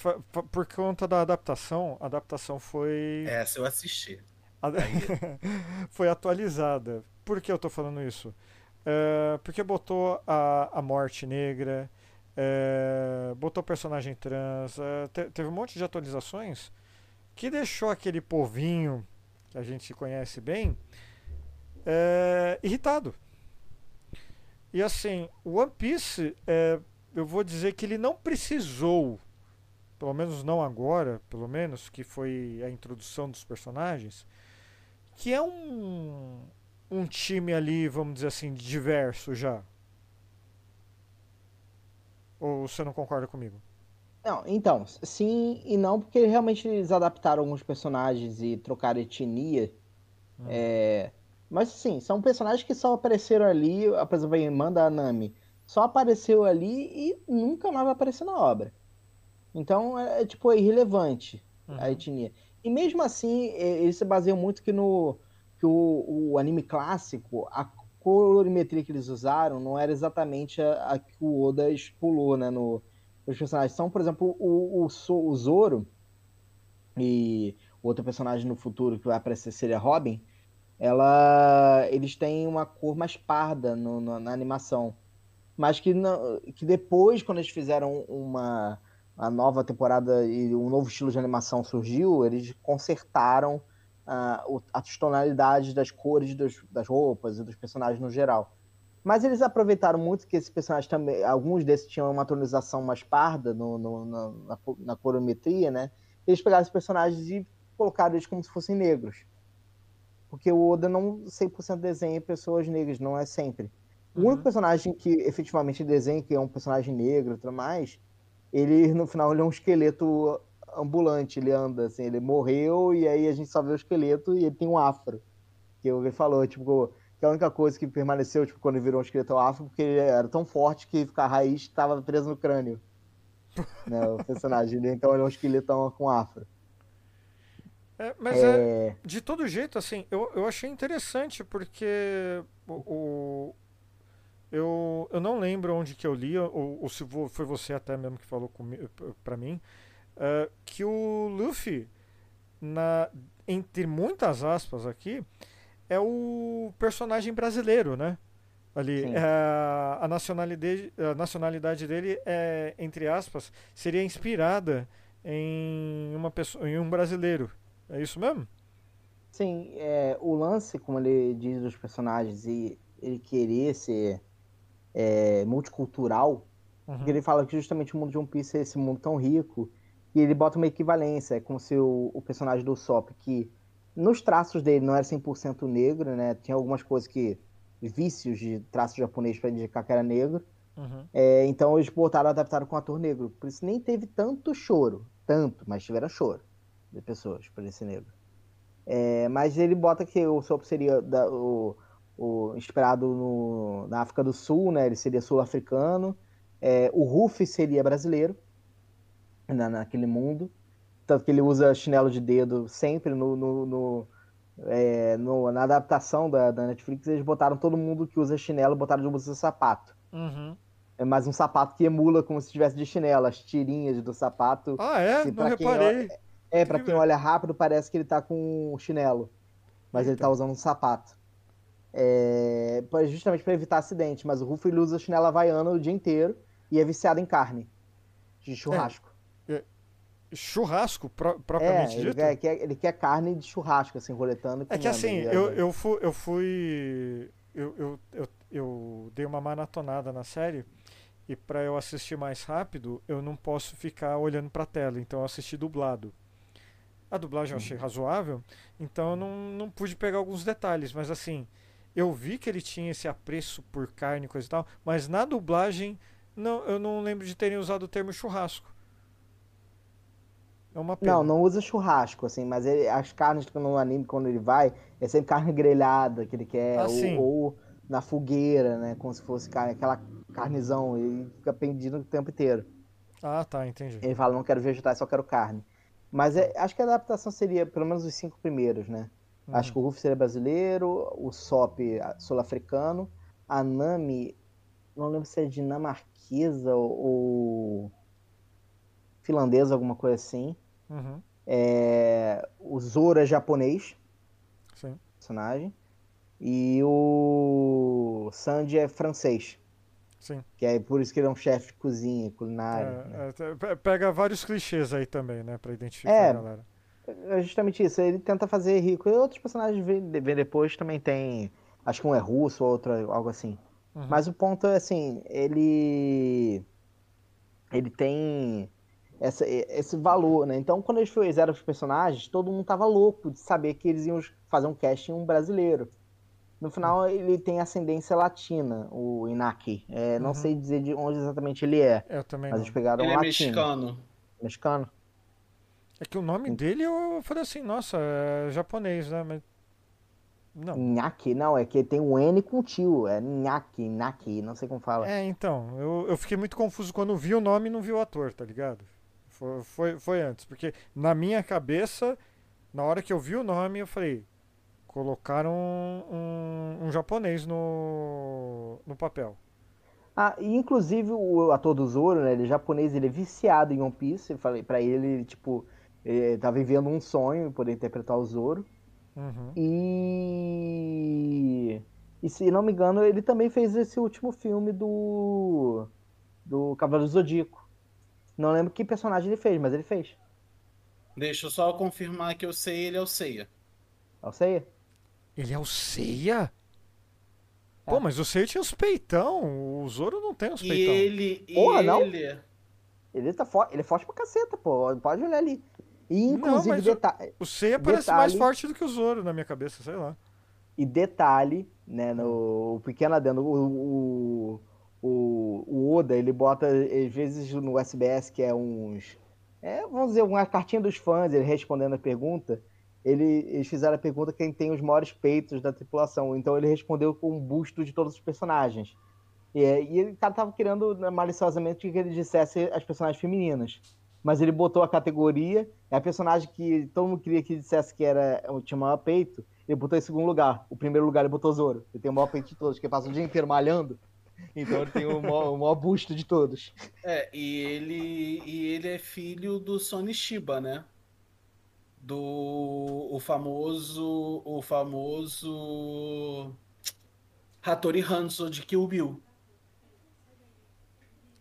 por conta da adaptação, a adaptação foi. Essa eu assisti. foi atualizada. Por que eu tô falando isso? É, porque botou a, a morte negra, é, botou personagem trans, é, te, teve um monte de atualizações que deixou aquele povinho que a gente conhece bem é, irritado. E assim, o One Piece, é, eu vou dizer que ele não precisou, pelo menos não agora, pelo menos, que foi a introdução dos personagens, que é um, um time ali, vamos dizer assim, diverso já. Ou você não concorda comigo? Não, então, sim e não, porque realmente eles adaptaram alguns personagens e trocaram etnia. Hum. É... Mas sim, são personagens que só apareceram ali, por exemplo, a irmã da Nami, só apareceu ali e nunca mais vai aparecer na obra. Então é, é tipo é irrelevante uhum. a etnia. E mesmo assim, eles se baseiam muito que no que o, o anime clássico, a colorimetria que eles usaram não era exatamente a, a que o Oda pulou, né, no, nos personagens. São, por exemplo, o, o, o Zoro e outro personagem no futuro que vai aparecer seria Robin, ela, eles têm uma cor mais parda no, no, na animação. Mas que, que depois, quando eles fizeram uma a nova temporada e um novo estilo de animação surgiu, eles consertaram uh, as tonalidades das cores dos, das roupas e dos personagens no geral. Mas eles aproveitaram muito que esses personagens também, alguns desses tinham uma tonização mais parda no, no, na, na, na corometria, né? Eles pegaram esses personagens e colocaram eles como se fossem negros. Porque o Oda não 100% desenha pessoas negras, não é sempre. Uhum. O único personagem que efetivamente desenha, que é um personagem negro e tudo mais, ele no final ele é um esqueleto ambulante, ele anda, assim, ele morreu e aí a gente só vê o esqueleto e ele tem um afro. Que ele falou, tipo, que a única coisa que permaneceu, tipo, quando virou um esqueleto afro, porque ele era tão forte que a raiz estava presa no crânio. né, o personagem, então ele é um esqueletão com afro. É, mas é... é... de todo jeito, assim, eu, eu achei interessante porque o, o, eu, eu não lembro onde que eu li, ou, ou se foi você até mesmo que falou para mim, uh, que o Luffy, na, entre muitas aspas aqui, é o personagem brasileiro, né? Ali, é, a, nacionalidade, a nacionalidade dele, é, entre aspas, seria inspirada em, uma pessoa, em um brasileiro. É isso mesmo? Sim, é, o lance, como ele diz dos personagens, e ele querer ser é, multicultural, uhum. porque ele fala que justamente o mundo de One Piece é esse mundo tão rico e ele bota uma equivalência, é como se o, o personagem do Sop, que nos traços dele não era 100% negro, né? Tinha algumas coisas que. vícios de traço japonês para indicar que era negro. Uhum. É, então eles botaram, adaptaram com um ator negro. Por isso nem teve tanto choro. Tanto, mas tiveram choro de pessoas por esse negro. É, mas ele bota que o Sop seria da, o, o, inspirado no, na África do Sul, né? Ele seria sul-africano. É, o Ruff seria brasileiro na, naquele mundo. Tanto que ele usa chinelo de dedo sempre no, no, no, é, no na adaptação da, da, Netflix. Eles botaram todo mundo que usa chinelo, botaram de usa sapato. Uhum. É mais um sapato que emula como se estivesse de chinelo, as tirinhas do sapato. Ah, é? Não reparei. Olha, é, pra quem olha rápido, parece que ele tá com um chinelo. Mas Eita. ele tá usando um sapato. É, justamente para evitar acidente. Mas o Rufo ele usa chinelo havaiana o dia inteiro e é viciado em carne. De churrasco. Churrasco, pro, propriamente é, dito? Ele quer, ele quer carne de churrasco, assim, roletando. É que assim, eu, eu fui. Eu, fui eu, eu, eu, eu dei uma maratonada na série e para eu assistir mais rápido, eu não posso ficar olhando para a tela, então eu assisti dublado. A dublagem eu achei uhum. razoável, então eu não, não pude pegar alguns detalhes, mas assim, eu vi que ele tinha esse apreço por carne e coisa e tal, mas na dublagem não, eu não lembro de terem usado o termo churrasco. É uma pena. Não, não usa churrasco, assim, mas ele, as carnes no anime, quando ele vai, é sempre carne grelhada que ele quer, ah, ou, ou, na fogueira, né? Como se fosse carne, aquela carnezão, ele fica pendido o tempo inteiro. Ah, tá, entendi. Ele fala, não quero vegetais, só quero carne. Mas é, acho que a adaptação seria pelo menos os cinco primeiros, né? Uhum. Acho que o Ruff seria brasileiro, o Sop sul-africano, a Nami, não lembro se é dinamarquesa ou finlandesa, alguma coisa assim. Uhum. É, o Zoro é japonês. Sim. Personagem. E o Sanji é francês. Sim. Que é por isso que ele é um chefe de cozinha, culinário. né? É, é, pe- pega vários clichês aí também, né? Pra identificar É. a galera. É justamente isso. Ele tenta fazer rico. E outros personagens vêm vêm depois também tem. Acho que um é russo, outro é algo assim. Uhum. Mas o ponto é assim, ele. Ele tem essa, esse valor, né? Então, quando eles fizeram os personagens, todo mundo tava louco de saber que eles iam fazer um casting um brasileiro. No final, ele tem ascendência latina, o Inaki. É, não Uhum. sei dizer de onde exatamente ele é, Eu também mas não. eles pegaram Ele um é latino. mexicano. Mexicano. É que o nome dele eu falei assim, nossa, é japonês, né? Mas. Não. Inaki, não, é que tem um N com tio. É Inaki, Inaki, não sei como fala. É, então, eu, eu fiquei muito confuso quando vi o nome e não vi o ator, tá ligado? Foi, foi, foi antes, porque na minha cabeça, na hora que eu vi o nome, eu falei, colocaram um, um japonês no, no papel. Ah, e inclusive o ator do Zoro, né, ele é japonês, ele é viciado em One Piece. Eu falei pra ele, ele, tipo, ele tá vivendo um sonho poder interpretar o Zoro. Uhum. E e se não me engano, ele também fez esse último filme do do Cavaleiro Zodíaco. Não lembro que personagem ele fez, mas ele fez. Deixa eu só confirmar que eu sei, ele é o Seiya. Eu sei. Ele é o Seiya? Pô, É. mas o Seiya tinha os peitão, o Zoro não tem os E peitão. ele. E Porra, não? ele. Ele tá forte, ele é forte pra caceta, pô. Pode olhar ali. E Não, inclusive mas o- deta- O Seiya parece mais Detalhe- forte do que o Zoro na minha cabeça, sei lá. E detalhe, né, no o pequeno adendo, o, o, o, o Oda, ele bota, às vezes, no SBS, que é uns... É, vamos dizer, uma cartinha dos fãs, ele respondendo a pergunta, ele, eles fizeram a pergunta quem tem os maiores peitos da tripulação, então ele respondeu com um busto de todos os personagens. E, é, e ele tava querendo, né, maliciosamente, que ele dissesse as personagens femininas. Mas ele botou a categoria, é a personagem que todo mundo queria que dissesse que era, tinha maior peito, ele botou em segundo lugar. O primeiro lugar ele botou Zoro. Ele tem o maior peito de todos, que passa o dia inteiro malhando. Então ele tem o maior, o maior busto de todos. É, e ele. E ele é filho do Sony Shiba, né? Do. O famoso. O famoso. Hattori Hanzo de Kill Bill.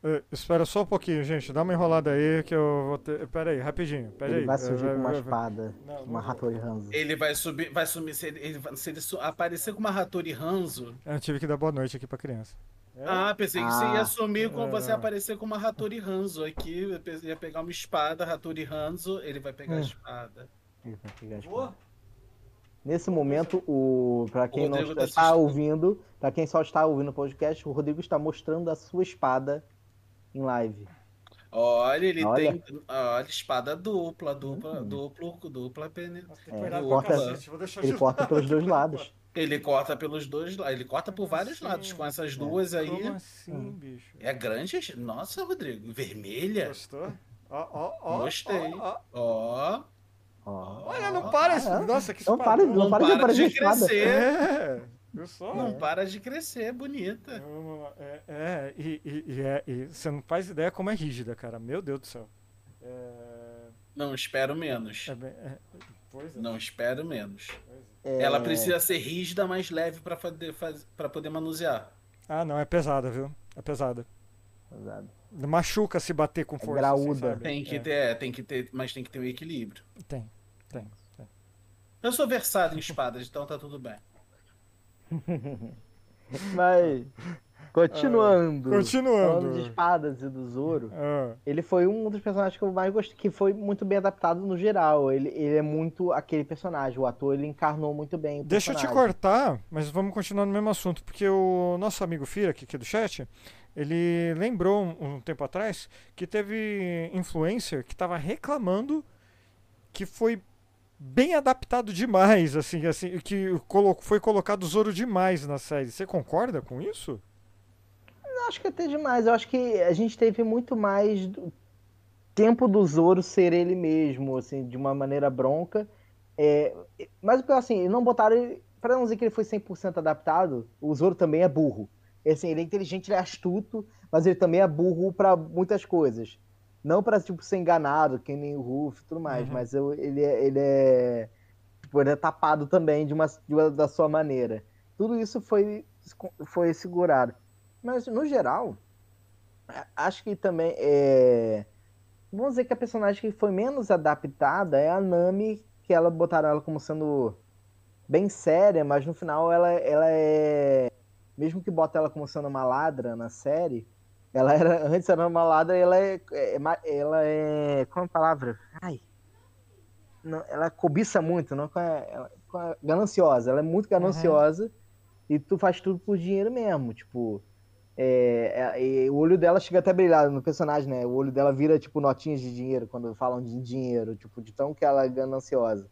Eh, espera só um pouquinho, gente. Dá uma enrolada aí que eu vou ter. Pera aí, rapidinho. Pera ele aí. vai Eh, surgir com uma espada, Não, uma não. Hattori Hanzo. Ele vai subir. Vai sumir. Se ele, se ele su- aparecer com uma Hattori Hanzo. Eu tive que dar boa noite aqui pra criança. Ah, pensei que você Ah. ia sumir com É, você não. aparecer com uma Hattori Hanzo aqui. Ia pegar uma espada, Hattori Hanzo, ele vai pegar a Hum. espada. Ele vai pegar a espada. Nesse momento, o para quem não Rodrigo tá está assistindo. ouvindo, para quem só está ouvindo o podcast, o Rodrigo está mostrando a sua espada em live. Olha, ele Olha. tem. Olha, espada dupla, dupla, Hum. duplo, dupla pene. Tem É, com o corta- Ele corta pelos dois lados. Ele corta pelos dois lados. Ele corta por vários assim? lados. Com essas É. duas aí. Como assim, Hum. bicho? É grande. Nossa, Rodrigo. Vermelha? Gostou? Ó, ó, ó. Gostei. ó, ó. Ó. Olha, não para. Ah, Nossa, que Não para, não Não para de para aparecer de espada. crescer. É, eu sou. Não para de crescer. É bonita. É, é, e, e- e é, e você não faz ideia como é rígida, cara. Meu Deus do céu. É, Não espero menos. é bem- é- pois é. Não espero menos. É. É, Ela precisa ser rígida, mas leve pra poder, faz... pra poder manusear. Ah, não, é pesada, viu? É pesada. Pesado. Machuca se bater com força. graúda. assim? Tem que É, ter, é, tem que ter, mas tem que ter o equilíbrio. Tem, tem. tem. Eu sou versado em espadas, então tá tudo bem. Mas, continuando. Continuando. Falando de espadas e do Zoro, Ah, ele foi um dos personagens que eu mais gostei, que foi muito bem adaptado no geral. Ele, ele é muito aquele personagem, o ator ele encarnou muito bem o Deixa eu te cortar, mas vamos continuar no mesmo assunto, porque o nosso amigo Fira, aqui, aqui do chat, ele lembrou um, um tempo atrás que teve influencer que estava reclamando que foi bem adaptado demais, assim, assim, que colo- foi colocado Zoro demais na série. Você concorda com isso? Eu acho que até demais. Eu acho que a gente teve muito mais do- tempo do Zoro ser ele mesmo, assim, de uma maneira bronca. É, mas assim, não botaram ele. Pra não dizer que ele foi 100% adaptado, o Zoro também é burro. É, Assim, ele é inteligente, ele é astuto, mas ele também é burro pra muitas coisas. Não pra, tipo, ser enganado, que nem o Ruff e tudo mais, Uhum. mas eu- ele, é, ele é. Tipo, ele é tapado também de uma, de uma- da sua maneira. Tudo isso foi, foi segurado. Mas, no geral, acho que também é. Vamos dizer que a personagem que foi menos adaptada é a Nami, que ela botaram ela como sendo bem séria, mas no final ela, ela é. Mesmo que bota ela como sendo uma ladra na série, ela era. Antes era uma ladra e ela é. é ela é. Qual é a palavra? Ai. Não, ela cobiça muito, não é, ela, é gananciosa. Ela é muito gananciosa uhum. e tu faz tudo por dinheiro mesmo. Tipo, é, é, o olho dela chega até a brilhar no personagem, né? O olho dela vira, tipo, notinhas de dinheiro quando falam de dinheiro, tipo, de tão que ela é gananciosa.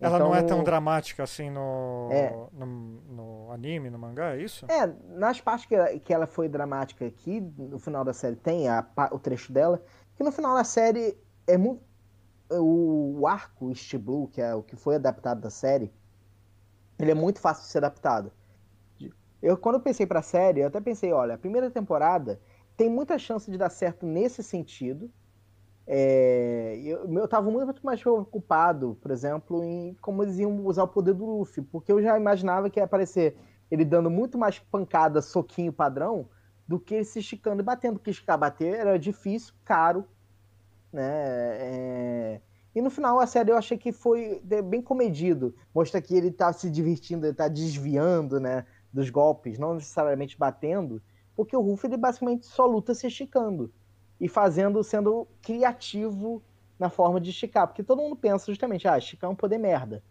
Ela então, não é tão dramática assim no, é, no, no, anime, no mangá, é isso? É, nas partes que ela, que ela foi dramática aqui, no final da série tem a, o trecho dela, que no final da série é muito. O, o arco East Blue, que é o que foi adaptado da série, ele é muito fácil de ser adaptado. Eu, quando eu pensei pra série, eu até pensei, olha, a primeira temporada tem muita chance de dar certo nesse sentido. É, eu, eu tava muito mais preocupado, por exemplo, em como eles iam usar o poder do Luffy, porque eu já imaginava que ia aparecer ele dando muito mais pancada, soquinho padrão, do que ele se esticando e batendo, porque esticar bater era difícil, caro, né? É... E no final a série eu achei que foi bem comedido. Mostra que ele tá se divertindo, ele tá desviando, né? Dos golpes, não necessariamente batendo, porque o Ruff ele basicamente só luta se esticando e fazendo, sendo criativo na forma de esticar, porque todo mundo pensa justamente, ah, esticar é um poder merda.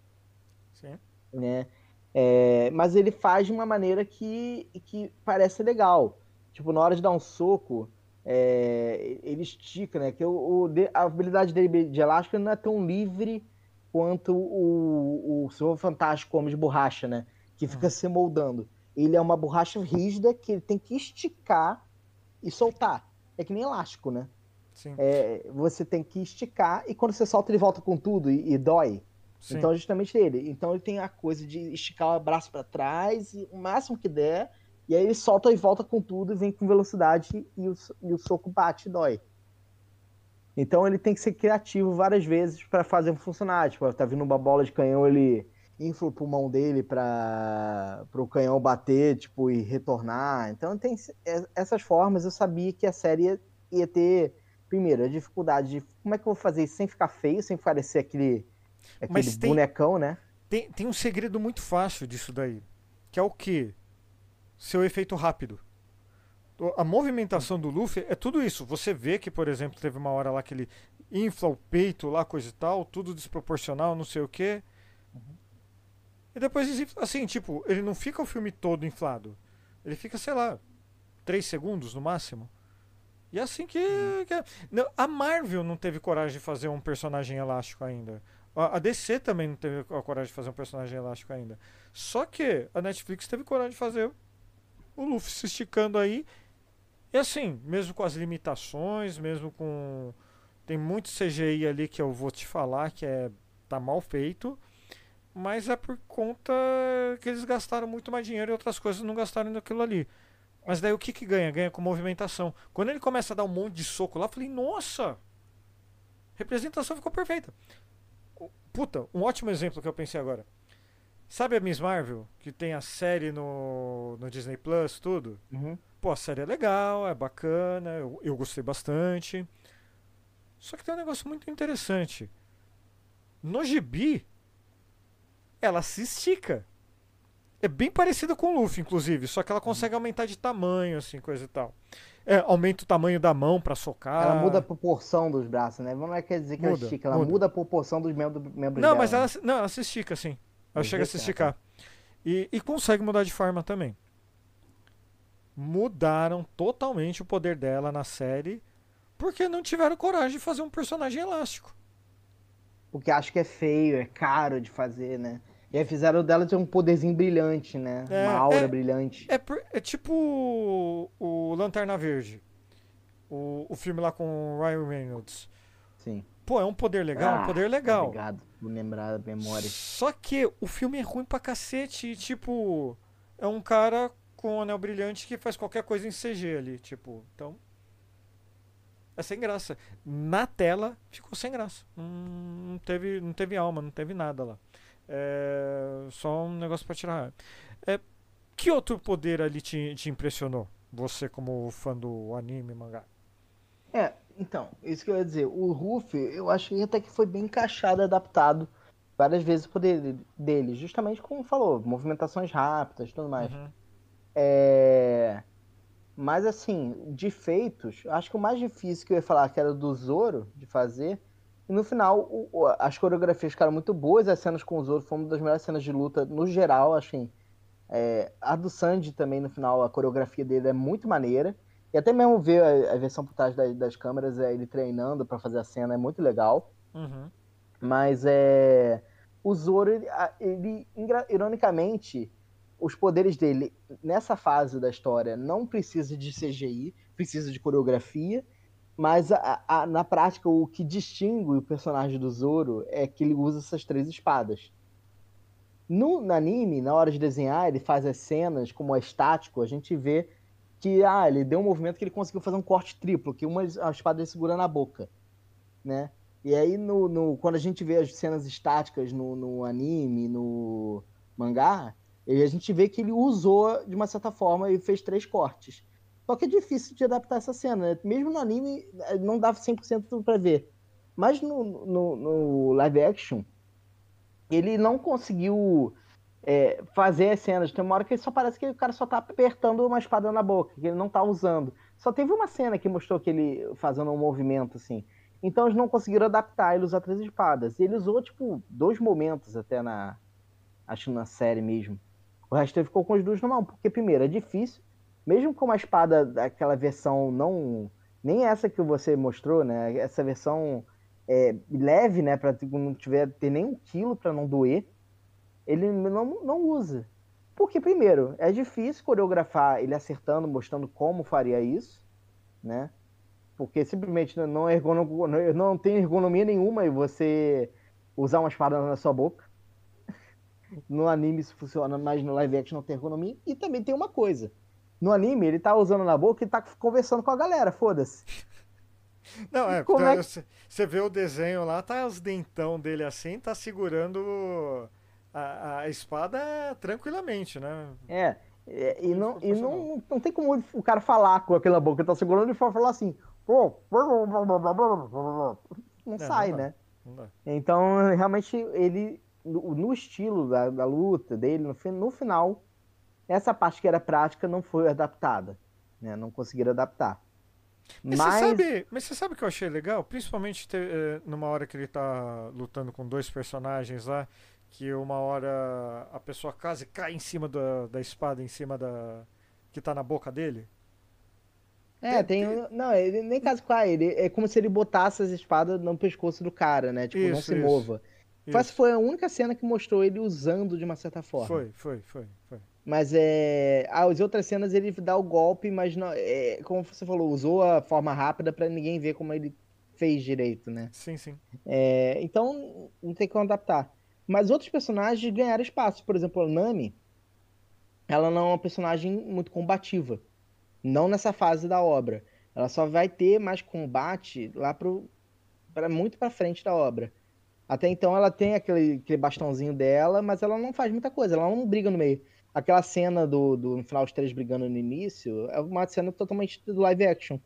Sim. Né? É, mas ele faz de uma maneira que, que parece legal. Tipo, na hora de dar um soco, é, ele estica, né? Que o, o, a habilidade dele de elástico não é tão livre quanto o, o Senhor Fantástico Homem de Borracha, né? Que fica se moldando. Ele é uma borracha rígida que ele tem que esticar e soltar. É que nem elástico, né? Sim. É, você tem que esticar e quando você solta ele volta com tudo e, e dói. Sim. Então, justamente ele. Então, ele tem a coisa de esticar o braço para trás, e, o máximo que der, e aí ele solta e volta com tudo e vem com velocidade e o, e o soco bate e dói. Então, ele tem que ser criativo várias vezes para fazer funcionar. Tipo, tá vindo uma bola de canhão, ele infla o pulmão dele para o canhão bater, tipo, e retornar. Então tem essas formas. Eu sabia que a série ia, ia, ter, primeiro, a dificuldade de como é que eu vou fazer isso sem ficar feio, sem parecer aquele, aquele tem, bonecão, né? Tem, tem um segredo muito fácil disso daí, que é o que? Seu efeito rápido. A movimentação do Luffy é tudo isso. Você vê que, por exemplo, teve uma hora lá que ele infla o peito lá, coisa e tal, tudo desproporcional, não sei o que. E depois, assim, tipo, ele não fica o filme todo inflado. Ele fica, sei lá, 3 segundos no máximo. E é assim que. que é. não, a Marvel não teve coragem de fazer um personagem elástico ainda. A, a DC também não teve a coragem de fazer um personagem elástico ainda. Só que a Netflix teve coragem de fazer o Luffy se esticando aí. E assim, mesmo com as limitações, mesmo com. Tem muito CGI ali que eu vou te falar que é tá mal feito mas é por conta que eles gastaram muito mais dinheiro e outras coisas não gastaram naquilo ali. Mas daí o que, que ganha? Ganha com movimentação. Quando ele começa a dar um monte de soco lá, eu falei, nossa! Representação ficou perfeita. Puta, um ótimo exemplo que eu pensei agora. Sabe a Miss Marvel, que tem a série no, no Disney Plus, tudo? Uhum. Pô, a série é legal, é bacana, eu, eu gostei bastante. Só que tem um negócio muito interessante. No gibi, ela se estica. É bem parecida com o Luffy, inclusive, só que ela consegue aumentar de tamanho, assim, coisa e tal. É, aumenta o tamanho da mão para socar. Ela muda a proporção dos braços, né? Não é quer dizer que muda, ela estica, ela muda. muda a proporção dos membros, membros Não, dela, mas né? ela, não, ela se estica, sim. Ela chega a se esticar. E, e consegue mudar de forma também. Mudaram totalmente o poder dela na série porque não tiveram coragem de fazer um personagem elástico. Porque acho que é feio, é caro de fazer, né? E aí fizeram dela ter um poderzinho brilhante, né? É, Uma aura é, brilhante. É, é tipo o, o Lanterna Verde. O, o filme lá com o Ryan Reynolds. Sim. Pô, é um poder legal, ah, um poder legal. Obrigado por lembrar da memória. Só que o filme é ruim pra cacete. E, tipo, é um cara com um anel brilhante que faz qualquer coisa em CG ali. Tipo, então. É sem graça. Na tela ficou sem graça. Hum, não, teve, não teve alma, não teve nada lá. É só um negócio para tirar. É, que outro poder ali te, te impressionou Você como fã do anime, mangá. É, então, isso que eu ia dizer. O Ruff, eu achei até que foi bem encaixado, adaptado várias vezes o poder dele. Justamente como falou, movimentações rápidas e tudo mais. Uhum. É... Mas assim, de feitos, acho que o mais difícil que eu ia falar que era do Zoro de fazer. E no final, o, as coreografias ficaram muito boas, as cenas com o Zoro foram uma das melhores cenas de luta no geral, assim. É, a do Sanji também, no final, a coreografia dele é muito maneira. E até mesmo ver a, a versão por trás das, das câmeras, é, ele treinando para fazer a cena, é muito legal. Uhum. Mas é. O Zoro, ele, ele, ironicamente, os poderes dele nessa fase da história não precisa de CGI, precisa de coreografia. Mas a, a, na prática, o que distingue o personagem do Zoro é que ele usa essas três espadas. No, no anime, na hora de desenhar, ele faz as cenas como é estático, a gente vê que ah, ele deu um movimento que ele conseguiu fazer um corte triplo, que uma a espada ele segura na boca, né? E aí no, no quando a gente vê as cenas estáticas no, no anime, no mangá, a gente vê que ele usou de uma certa forma e fez três cortes. Só que é difícil de adaptar essa cena, né? Mesmo no anime não dava 100% para ver. Mas no, no, no live action, ele não conseguiu é, fazer as cenas. Tem uma hora que só parece que o cara só tá apertando uma espada na boca, que ele não tá usando. Só teve uma cena que mostrou que ele fazendo um movimento assim. Então eles não conseguiram adaptar ele usar três espadas. Ele usou, tipo, dois momentos até na. Acho na série mesmo. O resto ficou com as duas na mão. Porque, primeiro, é difícil. Mesmo com uma espada daquela versão não. Nem essa que você mostrou, né? Essa versão é, leve, né? Pra não tiver ter nem um quilo para não doer. Ele não, não usa. Porque, primeiro, é difícil coreografar ele acertando, mostrando como faria isso, né? Porque simplesmente não, ergonom, não tem ergonomia nenhuma e você usar uma espada na sua boca. No anime isso funciona, mas no live action não tem ergonomia. E também tem uma coisa. No anime, ele tá usando na boca e tá conversando com a galera, foda-se. Não, é, é você que... vê o desenho lá, tá os dentão dele assim, tá segurando a, a espada tranquilamente, né? É, é e, não, e não, não tem como o cara falar com aquela boca, ele tá segurando e falar assim, não é, sai, não né? Não então, realmente, ele, no, no estilo da, da, luta dele, no, no final, essa parte que era prática não foi adaptada, né? Não conseguiram adaptar. Mas, mas... Você sabe, mas você sabe o que eu achei legal? Principalmente ter, eh, numa hora que ele tá lutando com dois personagens lá, que uma hora a pessoa quase cai em cima da, da espada, em cima da. que tá na boca dele. É, tem. tem... Não, ele nem caso com ele. É como se ele botasse as espadas no pescoço do cara, né? Tipo, isso, não se isso, mova. Isso. Foi a única cena que mostrou ele usando de uma certa forma. Foi, foi, foi, foi. Mas é. Ah, as outras cenas ele dá o golpe, mas não. É, como você falou, usou a forma rápida para ninguém ver como ele fez direito, né? Sim, sim. É, então não tem como adaptar. Mas outros personagens ganharam espaço. Por exemplo, a Nami, ela não é uma personagem muito combativa. Não nessa fase da obra. Ela só vai ter mais combate lá pro, pra, muito pra frente da obra. Até então ela tem aquele, aquele bastãozinho dela, mas ela não faz muita coisa, ela não briga no meio. Aquela cena do, do no final os três brigando no início é uma cena totalmente do live action.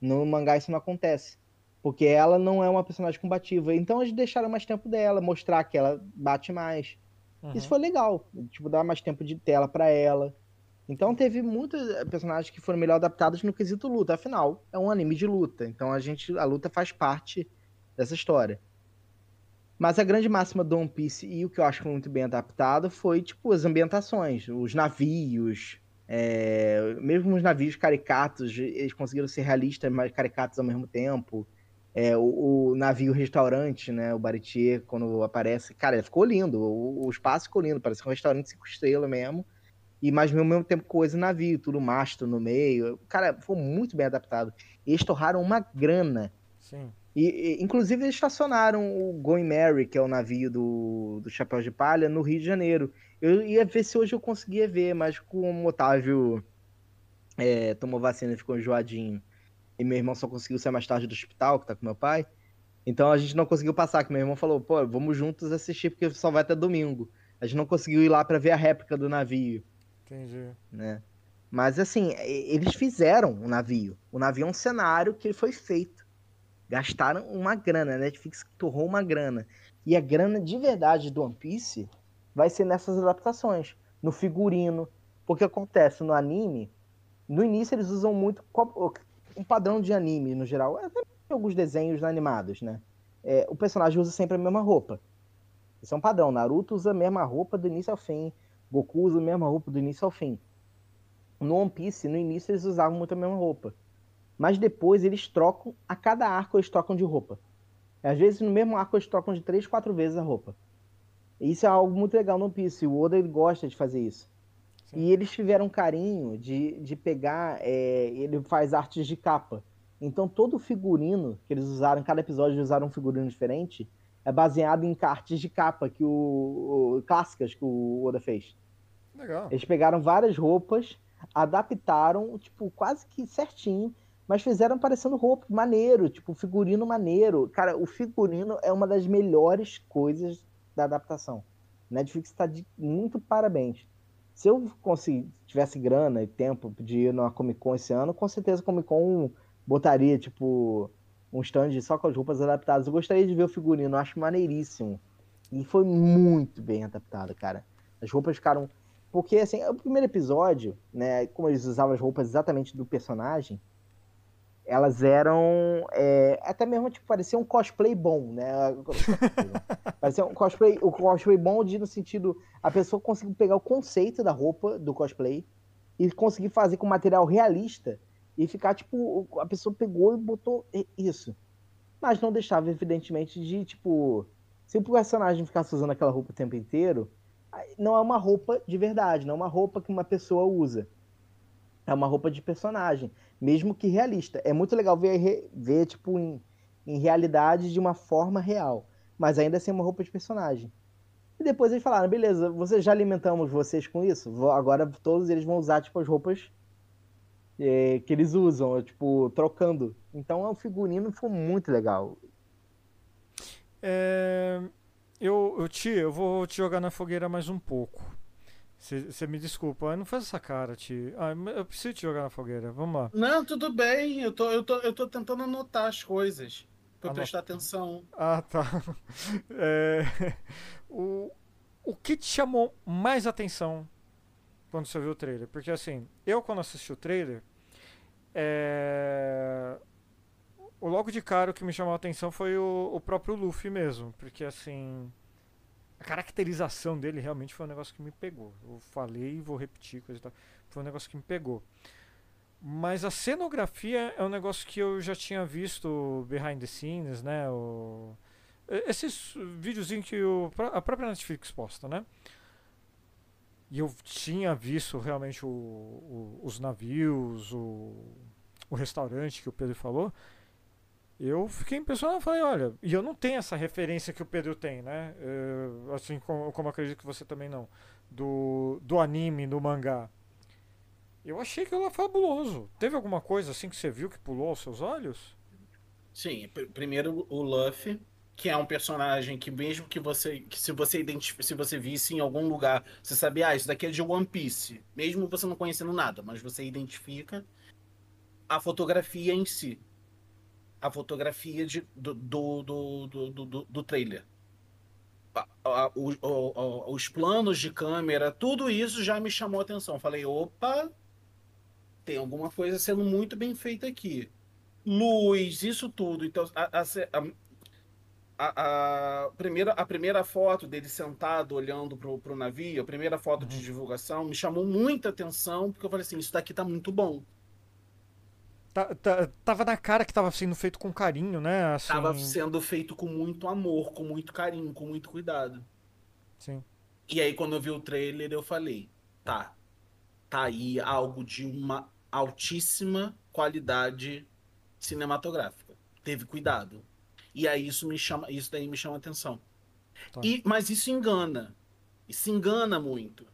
No mangá isso não acontece. Porque ela não é uma personagem combativa. Então eles deixaram mais tempo dela, mostrar que ela bate mais. Uhum. Isso foi legal. Tipo, dar mais tempo de tela para ela. Então teve muitos eh, personagens que foram melhor adaptados no quesito luta. Afinal, é um anime de luta. Então a gente. A luta faz parte dessa história. Mas a grande máxima do One Piece e o que eu acho muito bem adaptado foi, tipo, as ambientações, os navios, é... mesmo os navios caricatos, eles conseguiram ser realistas, mas caricatos ao mesmo tempo. É, o, o, navio restaurante, né, o Baritier, quando aparece, cara, ficou lindo, o, o espaço ficou lindo, parece um restaurante cinco estrelas mesmo e mas ao mesmo tempo coisa navio, tudo mastro no meio. Cara, foi muito bem adaptado. E eles torraram uma grana. Sim. E, inclusive eles estacionaram o Going Mary, que é o navio do, do Chapéu de Palha, no Rio de Janeiro. Eu ia ver se hoje eu conseguia ver, mas como o Otávio é, tomou vacina e ficou enjoadinho, e meu irmão só conseguiu sair mais tarde do hospital, que tá com meu pai, então a gente não conseguiu passar, que meu irmão falou, pô, vamos juntos assistir, porque só vai até domingo. A gente não conseguiu ir lá para ver a réplica do navio. Entendi. Né? Mas assim, eles fizeram o navio. O navio é um cenário que foi feito. Gastaram uma grana, a Netflix torrou uma grana. E a grana de verdade do One Piece vai ser nessas adaptações, no figurino. Porque acontece no anime, no início eles usam muito um padrão de anime no geral, até alguns desenhos animados, né? É, o personagem usa sempre a mesma roupa. Isso é um padrão. Naruto usa a mesma roupa do início ao fim. Goku usa a mesma roupa do início ao fim. No One Piece, no início eles usavam muito a mesma roupa. Mas depois eles trocam, a cada arco eles trocam de roupa. Às vezes no mesmo arco eles trocam de três, quatro vezes a roupa. Isso é algo muito legal no One Piece. O Oda ele gosta de fazer isso. Sim. E eles tiveram carinho de, de pegar. É, ele faz artes de capa. Então todo o figurino que eles usaram, cada episódio eles usaram um figurino diferente, é baseado em artes de capa que o, o clássicas que o Oda fez. Legal. Eles pegaram várias roupas adaptaram, tipo, quase que certinho, mas fizeram parecendo roupa maneiro, tipo, figurino maneiro. Cara, o figurino é uma das melhores coisas da adaptação. Netflix está de muito parabéns. Se eu tivesse grana e tempo de ir na Comic Con esse ano, com certeza a Comic Con botaria, tipo, um stand só com as roupas adaptadas. Eu gostaria de ver o figurino, acho maneiríssimo. E foi muito bem adaptado, cara. As roupas ficaram porque, assim, o primeiro episódio, né, como eles usavam as roupas exatamente do personagem, elas eram é, até mesmo, tipo, parecia um cosplay bom, né? parecia um cosplay, o cosplay bom de, no sentido, a pessoa conseguiu pegar o conceito da roupa do cosplay e conseguir fazer com material realista e ficar, tipo, a pessoa pegou e botou isso. Mas não deixava, evidentemente, de, tipo, se o personagem ficasse usando aquela roupa o tempo inteiro, não é uma roupa de verdade, não é uma roupa que uma pessoa usa. É uma roupa de personagem, mesmo que realista. É muito legal ver, ver tipo, em, em realidade de uma forma real, mas ainda assim é uma roupa de personagem. E depois eles falaram, beleza, vocês já alimentamos vocês com isso? Agora todos eles vão usar, tipo, as roupas é, que eles usam, tipo, trocando. Então o figurino foi muito legal. É... Eu, eu, Ti, eu vou te jogar na fogueira mais um pouco. Você me desculpa, não faz essa cara, Ti. Ah, eu preciso te jogar na fogueira, vamos lá. Não, tudo bem, eu tô, eu tô, eu tô tentando anotar as coisas. Pra Anota. prestar atenção. Ah, tá. É, o, o que te chamou mais atenção quando você viu o trailer? Porque assim, eu quando assisti o trailer, é, o logo de cara o que me chamou a atenção foi o, o próprio Luffy mesmo, porque assim a caracterização dele realmente foi um negócio que me pegou. Eu falei e vou repetir coisa e tal. Foi um negócio que me pegou. Mas a cenografia é um negócio que eu já tinha visto behind the scenes, né? O, esses videozinhos que o, a própria Netflix posta, né? E eu tinha visto realmente o, o, os navios, o, o restaurante que o Pedro falou eu fiquei impressionado, falei, olha, e eu não tenho essa referência que o Pedro tem, né? Eu, assim como, como acredito que você também não, do, do anime, do mangá. Eu achei que ela fabuloso. Teve alguma coisa assim que você viu que pulou aos seus olhos? Sim, primeiro o Luffy, que é um personagem que mesmo que você, que se você identifique, se você visse em algum lugar, você sabia, ah, isso daqui é de One Piece, mesmo você não conhecendo nada, mas você identifica a fotografia em si a fotografia de, do, do, do, do, do trailer. A, a, o, o, os planos de câmera, tudo isso já me chamou a atenção. Falei, opa, tem alguma coisa sendo muito bem feita aqui. Luz, isso tudo. Então, a, a, a, primeira, a primeira foto dele sentado olhando pro, pro navio, a primeira foto uhum. de divulgação, me chamou muita atenção, porque eu falei assim, isso daqui tá muito bom. Tá, tá, tava na cara que tava sendo feito com carinho, né? Assim... Tava sendo feito com muito amor, com muito carinho, com muito cuidado. Sim. E aí, quando eu vi o trailer, eu falei: tá, tá aí algo de uma altíssima qualidade cinematográfica. Teve cuidado. E aí isso me chama, isso daí me chama atenção. Tá. E, mas isso engana. Isso engana muito.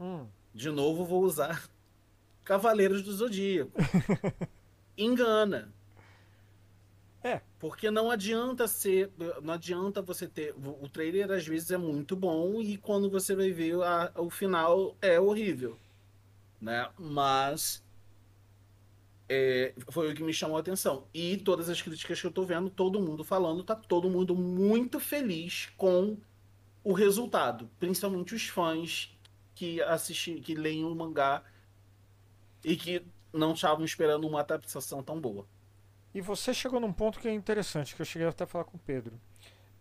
Hum. De novo, vou usar Cavaleiros do Zodíaco. engana. É. Porque não adianta ser. Não adianta você ter. O trailer às vezes é muito bom e quando você vai ver a, o final é horrível. né? Mas é, foi o que me chamou a atenção. E todas as críticas que eu tô vendo, todo mundo falando, tá todo mundo muito feliz com o resultado, principalmente os fãs que assistem, que leem o mangá e que não estavam esperando uma adaptação tão boa. E você chegou num ponto que é interessante, que eu cheguei até a falar com o Pedro.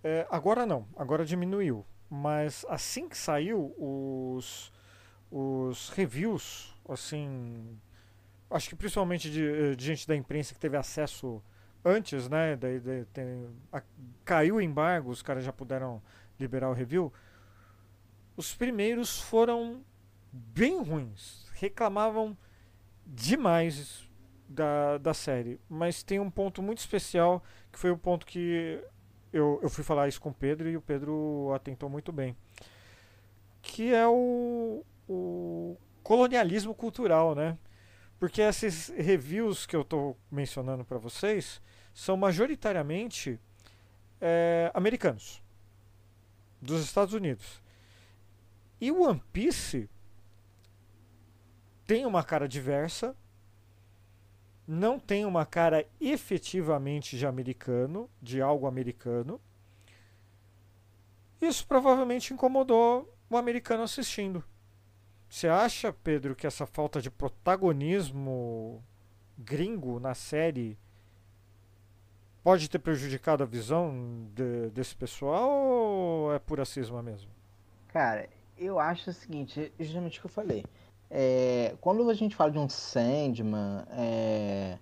É, agora não, agora diminuiu. Mas assim que saiu, os, os reviews, assim, acho que principalmente de, de, gente da imprensa que teve acesso antes, né? Daí tem, a, caiu o embargo, os caras já puderam liberar o review. Os primeiros foram bem ruins, reclamavam demais da, da série. Mas tem um ponto muito especial que foi o ponto que eu, eu fui falar isso com o Pedro e o Pedro atentou muito bem. Que é o, o colonialismo cultural, né? Porque esses reviews que eu estou mencionando para vocês são majoritariamente é, americanos, dos Estados Unidos. E o One Piece tem uma cara diversa, não tem uma cara efetivamente de americano, de algo americano. Isso provavelmente incomodou o americano assistindo. Você acha, Pedro, que essa falta de protagonismo gringo na série pode ter prejudicado a visão de, desse pessoal ou é pura cisma mesmo? Cara, eu acho o seguinte, justamente o que eu falei. É, quando a gente fala de um Sandman, é,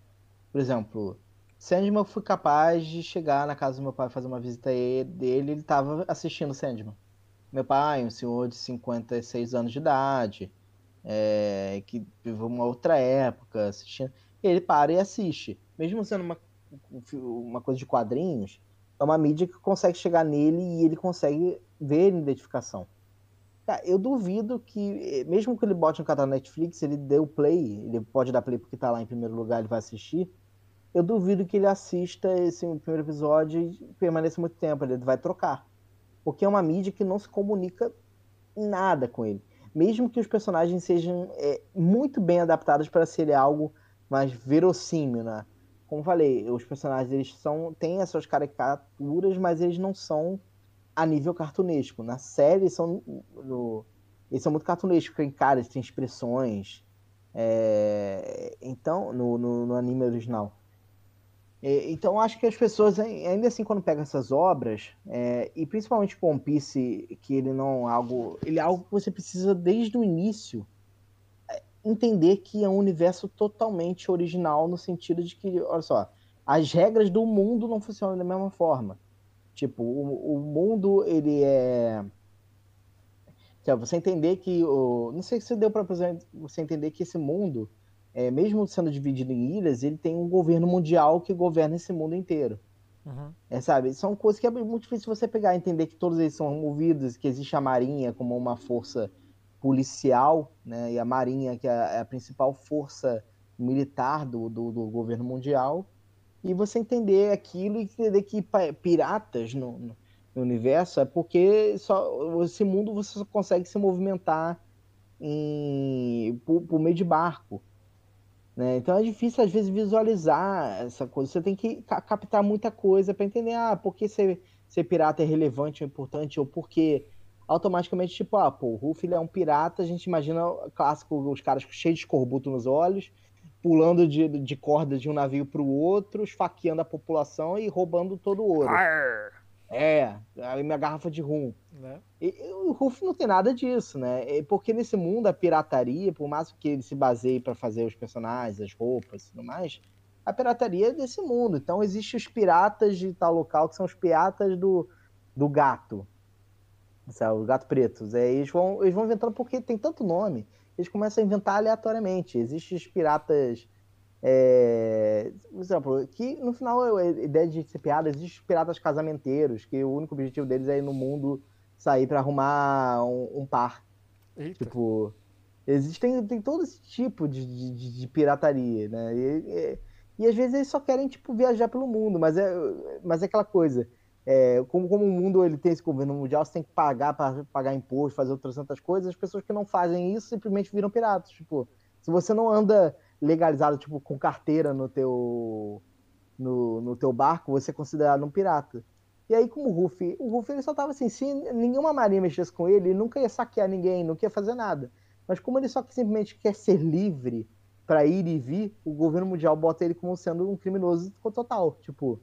por exemplo, Sandman eu fui capaz de chegar na casa do meu pai fazer uma visita dele, ele estava assistindo Sandman. Meu pai, um senhor de 56 anos de idade, é, que viveu uma outra época assistindo, ele para e assiste. Mesmo sendo uma, uma coisa de quadrinhos, é uma mídia que consegue chegar nele e ele consegue ver a identificação. Cara, eu duvido que, mesmo que ele bote no canal Netflix, ele dê o play, ele pode dar play porque tá lá em primeiro lugar, ele vai assistir. Eu duvido que ele assista esse primeiro episódio e permaneça muito tempo, ele vai trocar. Porque é uma mídia que não se comunica nada com ele. Mesmo que os personagens sejam é, muito bem adaptados para ser algo mais verossímil, né? Como falei, os personagens eles são têm as suas caricaturas, mas eles não são a nível cartunesco. Na série são, no, eles são muito cartunescos, tem caras, tem expressões. É, então, no, no, no, anime original. É, então, acho que as pessoas, ainda assim, quando pegam essas obras, é, e principalmente com One Piece, que ele não é algo. Ele é algo que você precisa, desde o início, é, entender que é um universo totalmente original, no sentido de que, olha só, as regras do mundo não funcionam da mesma forma. Tipo, o, o mundo, ele é. Você entender que. O... Não sei se deu para você entender que esse mundo, é, mesmo sendo dividido em ilhas, ele tem um governo mundial que governa esse mundo inteiro. Uhum. É, sabe? São coisas que é muito difícil você pegar, entender que todos eles são movidos, que existe a Marinha como uma força policial, né? E a Marinha, que é, é a principal força militar do, do, do governo mundial e você entender aquilo e entender que piratas no, no, universo é porque só esse mundo você só consegue se movimentar em, por, por meio de barco. Né? Então é difícil às vezes visualizar essa coisa. Você tem que captar muita coisa para entender ah, por que ser, ser pirata é relevante ou importante, ou porque automaticamente, tipo, ah, pô, o Ruff ele é um pirata, a gente imagina clássico, os caras cheios de escorbuto nos olhos, pulando de, de corda de um navio para o outro, esfaqueando a população e roubando todo o ouro. Arr. É, a minha garrafa de rum. Né? E, o Ruff não tem nada disso, né? Porque nesse mundo a pirataria, por mais que ele se baseie para fazer os personagens, as roupas e tudo mais, a pirataria é desse mundo. Então existem os piratas de tal local que são os piratas do, do gato. Sabe, o gato preto. É, eles, vão, eles vão inventando porque tem tanto nome eles começam a inventar aleatoriamente. Existem os piratas. É, por exemplo, que no final a ideia de ser piada, existem os piratas casamenteiros, que o único objetivo deles é ir no mundo sair para arrumar um, um par. Eita. Tipo, existem tem todo esse tipo de, de, de pirataria, né? E, e, e, às vezes eles só querem tipo viajar pelo mundo, mas é, mas é aquela coisa. É, como, como o mundo ele tem esse governo mundial, você tem que pagar para pagar imposto, fazer outras tantas coisas, as pessoas que não fazem isso simplesmente viram piratas. Tipo, Se você não anda legalizado, tipo, com carteira no teu, no, no teu barco, você é considerado um pirata. E aí, como o Ruffy, o Ruffy ele só tava assim, se nenhuma marinha mexesse com ele, ele nunca ia saquear ninguém, nunca ia fazer nada. Mas como ele só simplesmente quer ser livre para ir e vir, o governo mundial bota ele como sendo um criminoso total. Tipo,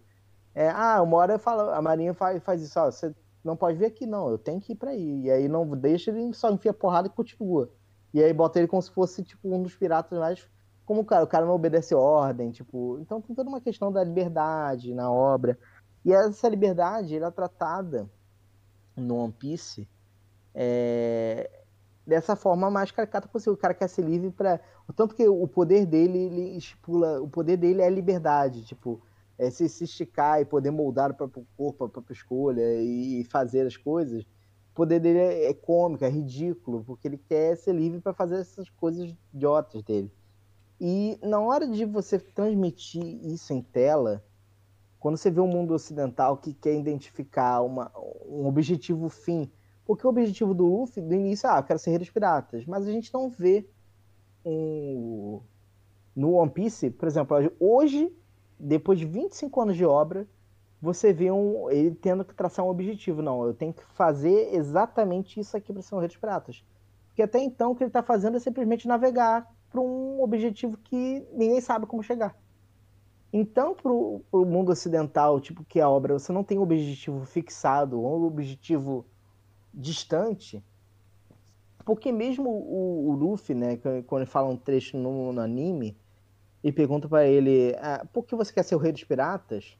é, ah, uma hora fala, a marinha faz, faz isso, ó, você não pode vir aqui, não, eu tenho que ir pra aí. E aí não deixa ele só enfia porrada e continua. E aí bota ele como se fosse, tipo, um dos piratas mais. Como o cara, o cara não obedece ordem, tipo. Então tem toda uma questão da liberdade na obra. E essa liberdade, ela é tratada no One Piece é, dessa forma mais caricata possível. O cara quer ser livre para tanto que o poder dele ele estipula, o poder dele é a liberdade, tipo, é se, se esticar e poder moldar o próprio corpo, a própria escolha e fazer as coisas. O poder dele é, é cômico, é ridículo, porque ele quer ser livre para fazer essas coisas idiotas dele. E na hora de você transmitir isso em tela, quando você vê um mundo ocidental que quer identificar uma, um objetivo fim, porque o objetivo do Luffy, do início, ah, eu quero ser rei dos piratas, mas a gente não vê um... no One Piece, por exemplo, hoje, depois de 25 anos de obra, você vê um, ele tendo que traçar um objetivo. Não, eu tenho que fazer exatamente isso aqui para ser um rei dos piratas. Porque até então o que ele está fazendo é simplesmente navegar para um objetivo que ninguém sabe como chegar. Então, para o mundo ocidental, tipo, que a obra, você não tem um objetivo fixado, ou um objetivo distante, porque mesmo o, o Luffy, né, quando ele fala um trecho no, no anime, e pergunta para ele, ah, por que você quer ser o rei dos piratas?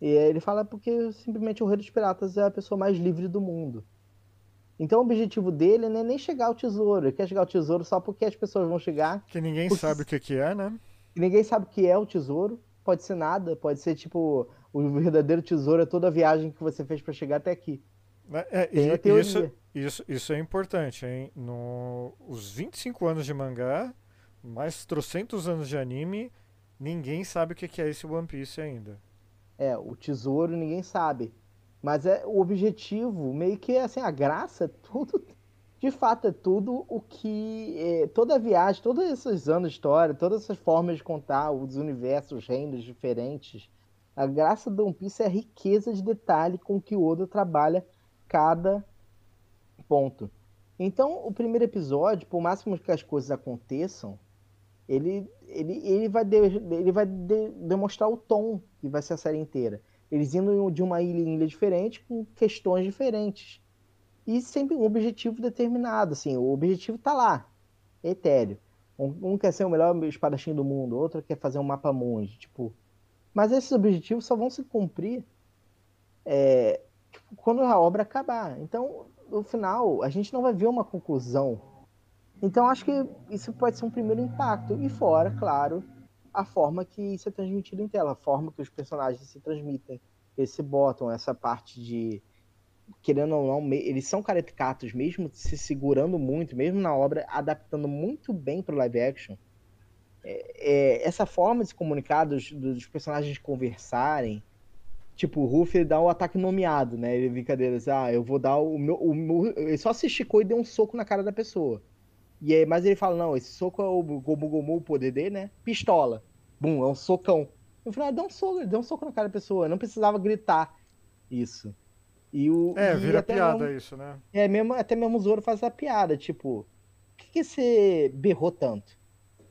E ele fala porque simplesmente o rei dos piratas é a pessoa mais livre do mundo. Então o objetivo dele não é nem chegar ao tesouro, ele quer chegar ao tesouro só porque as pessoas vão chegar. Que ninguém porque... sabe o que, que é, né? Ninguém sabe o que é o tesouro pode ser nada, pode ser tipo o verdadeiro tesouro é toda a viagem que você fez para chegar até aqui. É, é, isso, isso, isso é importante, hein? No, os 25 anos de mangá, mais trocentos anos de anime, ninguém sabe o que é esse One Piece ainda. É, o tesouro ninguém sabe. Mas é o objetivo, meio que assim, a graça, tudo de fato é tudo o que é, toda a viagem, todos esses anos de história, todas essas formas de contar os universos, os reinos diferentes, a graça do One Piece é a riqueza de detalhe com que o Oda trabalha cada ponto. Então, o primeiro episódio, por máximo que as coisas aconteçam, ele, ele, ele vai, de, ele vai de, demonstrar o tom que vai ser a série inteira. Eles indo de uma ilha em ilha diferente, com questões diferentes e sempre um objetivo determinado, assim, o objetivo tá lá, etéreo. Um, um, quer ser o melhor espadachim do mundo, outro quer fazer um mapa monge, tipo... Mas esses objetivos só vão se cumprir é, tipo, quando a obra acabar. Então, no final, a gente não vai ver uma conclusão. Então, acho que isso pode ser um primeiro impacto. E fora, claro, a forma que isso é transmitido em tela, a forma que os personagens se transmitem. Eles se botam essa parte de querendo ou não, eles são caricatos, mesmo se segurando muito, mesmo na obra, adaptando muito bem para o live action. É, é, essa forma de se comunicar, dos, dos, personagens conversarem, tipo, o Ruff dá o ataque nomeado, né? Ele brincadeira, assim, ah, eu vou dar o meu, o meu. Ele só se esticou e deu um soco na cara da pessoa. E aí, mas ele fala, não, esse soco é o Gomu Gomu, o poder dele, né? Pistola. Bum, é um socão. No final, ele deu um soco, deu um soco na cara da pessoa. Não precisava gritar isso. E o, é, e vira piada mesmo, isso, né? É, mesmo, até mesmo o Zoro faz a piada, tipo, por que, que você berrou tanto?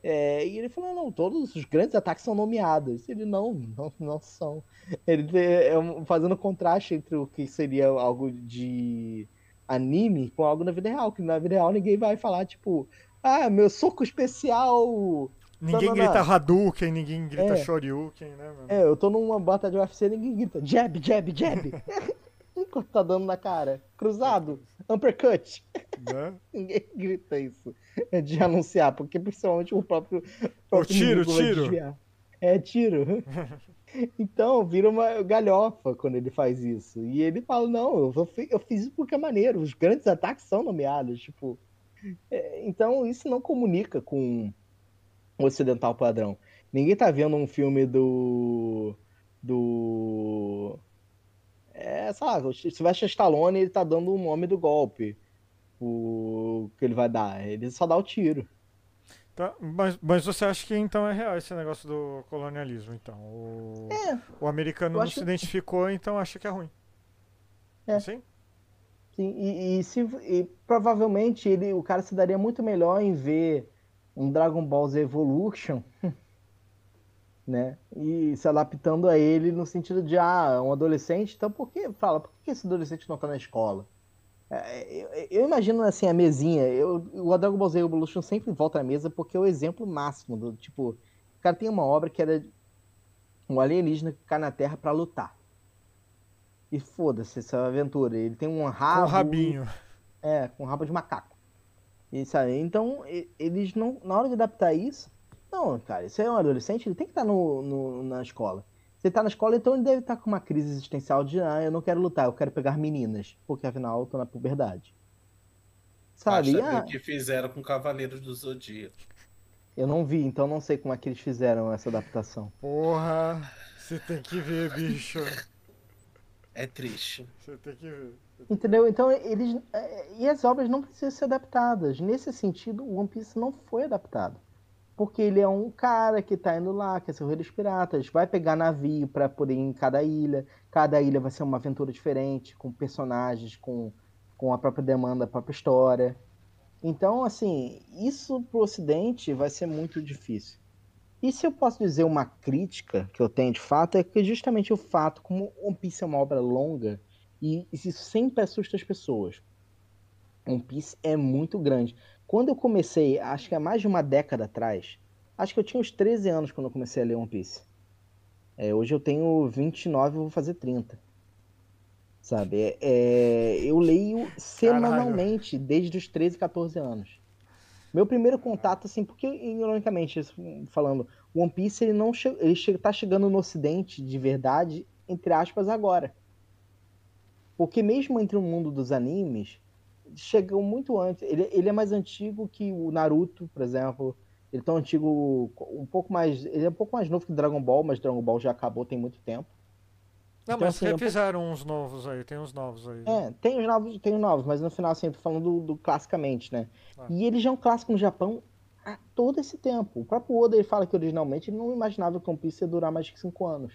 É, e ele falou, não, todos os grandes ataques são nomeados. Ele, não, não, não são. Ele é, fazendo contraste entre o que seria algo de anime com algo na vida real, que na vida real ninguém vai falar, tipo, ah, meu soco especial... Ninguém grita Hadouken, ninguém grita é. Shoryuken, né, mano? É, eu tô numa bota de UFC, ninguém grita jab, jab, jab. Enquanto tá dando na cara. Cruzado. Uppercut. Né? Ninguém grita isso. É de anunciar, porque principalmente o próprio. O tiro, tiro. É, tiro. Então, vira uma galhofa quando ele faz isso. E ele fala: Não, eu, eu fiz isso porque é maneiro. Os grandes ataques são nomeados. Tipo. É, então, isso não comunica com o ocidental padrão. Ninguém tá vendo um filme do. Do é, sabe, o Sylvester Stallone ele tá dando o nome do golpe. O que ele vai dar. Ele só dá o tiro. Tá, mas, mas você acha que então é real esse negócio do colonialismo, então? O, É, o americano não se que- identificou, então acha que é ruim. É. Assim? sim, e, e se, e provavelmente ele, o cara se daria muito melhor em ver um Dragon Ball Z Evolution, né? E se adaptando a ele no sentido de, ah, é um adolescente, então por que, fala, por que esse adolescente não tá na escola? É, Eu, imagino assim a mesinha, eu, o Dragon Ball Z Evolution sempre volta à mesa porque é o exemplo máximo do tipo, o cara tem uma obra que era um alienígena que cai na Terra pra lutar. E foda-se essa aventura. Ele tem um Com rabo. o rabinho. É, com rabo de macaco. E, sabe? Então, eles não. Na hora de adaptar isso. Não, cara, isso é um adolescente, ele tem que estar no, no- na escola. Ele tá na escola, então ele deve estar com uma crise existencial de ah, eu não quero lutar, eu quero pegar meninas. Porque afinal eu tô na puberdade. Sabe? Ver ah, o que fizeram com Cavaleiros do Zodíaco. eu não vi, então não sei como é que eles fizeram essa adaptação. Porra, você tem que ver, bicho. É triste. Você tem que ver. Entendeu? Então eles. é, E as obras não precisam ser adaptadas. Nesse sentido, o One Piece não foi adaptado. Porque ele é um cara que tá indo lá, ser o rei dos piratas, vai pegar navio pra poder ir em cada ilha. Cada ilha vai ser uma aventura diferente, com personagens, com, com a própria demanda, a própria história. Então, assim, isso pro ocidente vai ser muito difícil. E se eu posso dizer uma crítica que eu tenho de fato, é que justamente o fato, como One Piece é uma obra longa, e isso sempre assusta as pessoas. One Piece é muito grande. Quando eu comecei, acho que há mais de uma década atrás, acho que eu tinha uns 13 anos quando eu comecei a ler One Piece. É, hoje eu tenho 29 e vou fazer 30. Sabe? É, é, eu leio semanalmente desde os 13, 14 anos. Meu primeiro contato, assim, porque, ironicamente, falando, One Piece ele não che ele che tá chegando no ocidente de verdade, entre aspas, agora. Porque mesmo entre o mundo dos animes, chegou muito antes. Ele, ele é mais antigo que o Naruto, por exemplo. Ele é tão antigo, um pouco mais. Ele é um pouco mais novo que Dragon Ball, mas Dragon Ball já acabou tem muito tempo. Não, Então, mas assim, eu- refizeram uns novos aí, tem uns novos aí. É, tem os novos, tem os novos, mas no final, assim, eu tô falando do, do classicamente, né? Ah. E ele já é um clássico no Japão há todo esse tempo. O próprio Oda ele fala que originalmente ele não imaginava que One Piece ia durar mais de 5 anos.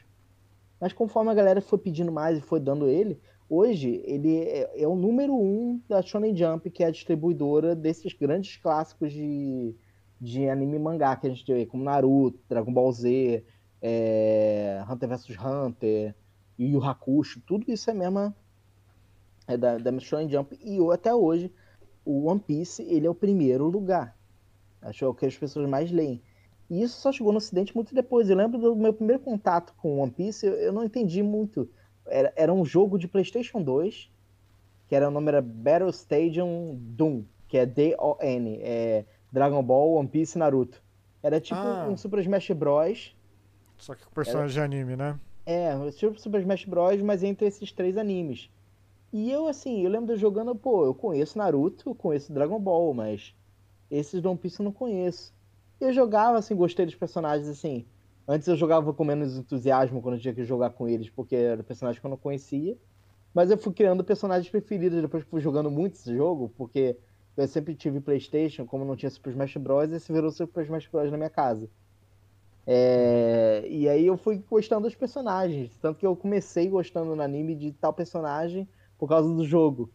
Mas conforme a galera foi pedindo mais e foi dando ele, hoje ele é, é o número um da Shonen Jump, que é a distribuidora desses grandes clássicos de, de anime e mangá que a gente tem como Naruto, Dragon Ball Z, é, Hunter vs Hunter, Yu Hakusho, tudo isso é mesma é da, da Shonen Jump e até hoje o One Piece ele é o primeiro lugar. Acho que é o que as pessoas mais leem. E isso só chegou no Ocidente muito depois. Eu lembro do meu primeiro contato com One Piece, eu, eu não entendi muito. Era, era um jogo de PlayStation 2, que era o nome era Battle Stadium Doom, que é D-O-N, é Dragon Ball, One Piece e Naruto. Era tipo Ah. um Super Smash Bros. Só que com personagem de anime, né? É, tipo Super Smash Bros, mas entre esses três animes. E eu, assim, eu lembro de jogando, pô, eu conheço Naruto, eu conheço Dragon Ball, mas esses One Piece eu não conheço. Eu jogava, assim, gostei dos personagens, assim. Antes eu jogava com menos entusiasmo quando eu tinha que jogar com eles, porque era personagem que eu não conhecia. Mas eu fui criando personagens preferidos depois que fui jogando muito esse jogo, porque eu sempre tive Playstation, como não tinha Super Smash Bros, esse virou Super Smash Bros na minha casa. É, E aí eu fui gostando dos personagens. Tanto que eu comecei gostando no anime de tal personagem por causa do jogo.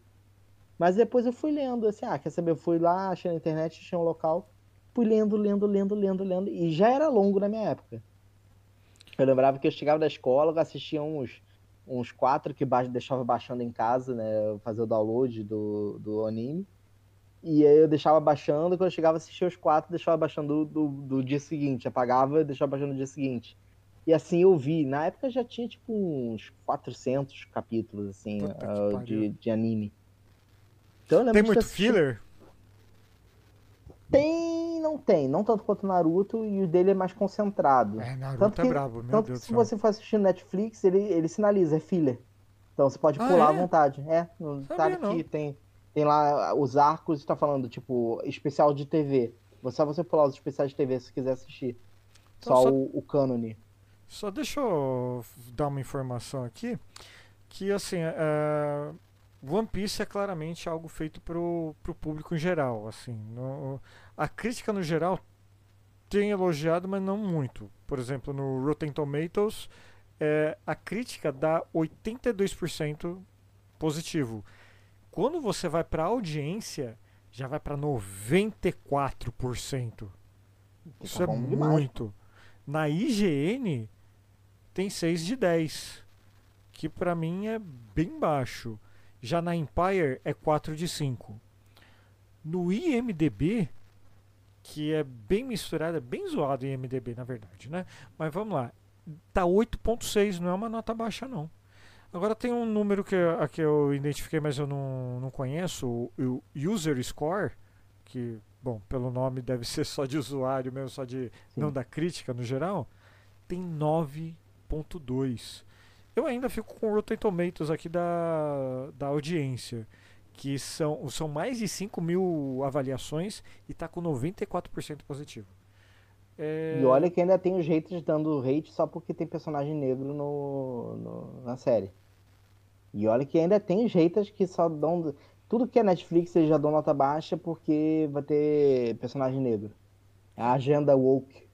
Mas depois eu fui lendo, assim, ah, quer saber? Eu fui lá, achei na internet, achei um local. Fui lendo, lendo, lendo, lendo, lendo. E já era longo na minha época. Eu lembrava que eu chegava da escola, assistia uns, uns quatro que ba deixava baixando em casa, né? Fazer o download do, do anime. E aí eu deixava baixando, quando eu chegava a assistir os quatro, deixava baixando do, do, do dia seguinte. Apagava e deixava baixando no dia seguinte. E assim eu vi. Na época já tinha tipo uns 400 capítulos, assim, pariu. de, de anime. Então Tem muito assistido- filler? Tem, não tem. Não tanto quanto Naruto, e o dele é mais concentrado. É, Naruto Tanto é que- brabo, meu Tanto Deus que se você for assistir Netflix, ele, ele sinaliza, é filler. Então você pode Ah, pular à é? vontade. É, tá não. aqui, tem, tem lá os arcos, tá falando, tipo, especial de TV. Só você pular os especiais de TV se quiser assistir. Então, só só- o, o cânone. Só deixa eu dar uma informação aqui. Que assim, é, One Piece é claramente algo feito pro, pro público em geral. Assim, no- a crítica no geral tem elogiado, mas não muito. Por exemplo, no Rotten Tomatoes, é, a crítica dá 82% positivo. Quando você vai para audiência, já vai para 94%. Isso tá é muito. Na IGN tem 6 de 10, que para mim é bem baixo. Já na Empire é 4 de 5. No IMDB, que é bem misturado, é bem zoado o IMDB, na verdade, né? Mas vamos lá. Tá 8.6, não é uma nota baixa não. Agora tem um número que, a que eu identifiquei, mas eu não, não conheço, o, o User Score, que, bom, pelo nome deve ser só de usuário mesmo, só de Sim. não da crítica no geral, tem 9.2. Eu ainda fico com o Rotten Tomatoes aqui da, da audiência, que são, são mais de 5 mil avaliações e está com 94% positivo. É... E olha que ainda tem os haters dando hate só porque tem personagem negro no, no, na série. E olha que ainda tem os haters que só dão. Tudo que é Netflix eles já dão nota baixa porque vai ter personagem negro. A agenda woke.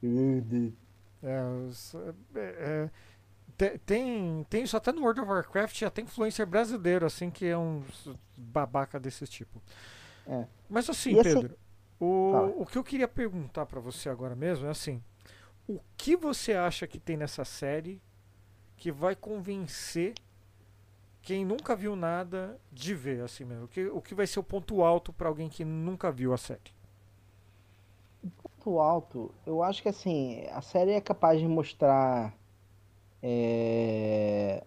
É, é, é, tem, tem isso até no World of Warcraft, já tem influencer brasileiro, assim, que é um babaca desse tipo. É. Mas assim, e Pedro, o, o que eu queria perguntar para você agora mesmo é assim: o que você acha que tem nessa série que vai convencer quem nunca viu nada de ver, assim mesmo? O que, o que vai ser o ponto alto para alguém que nunca viu a série? O ponto alto, eu acho que assim, a série é capaz de mostrar é,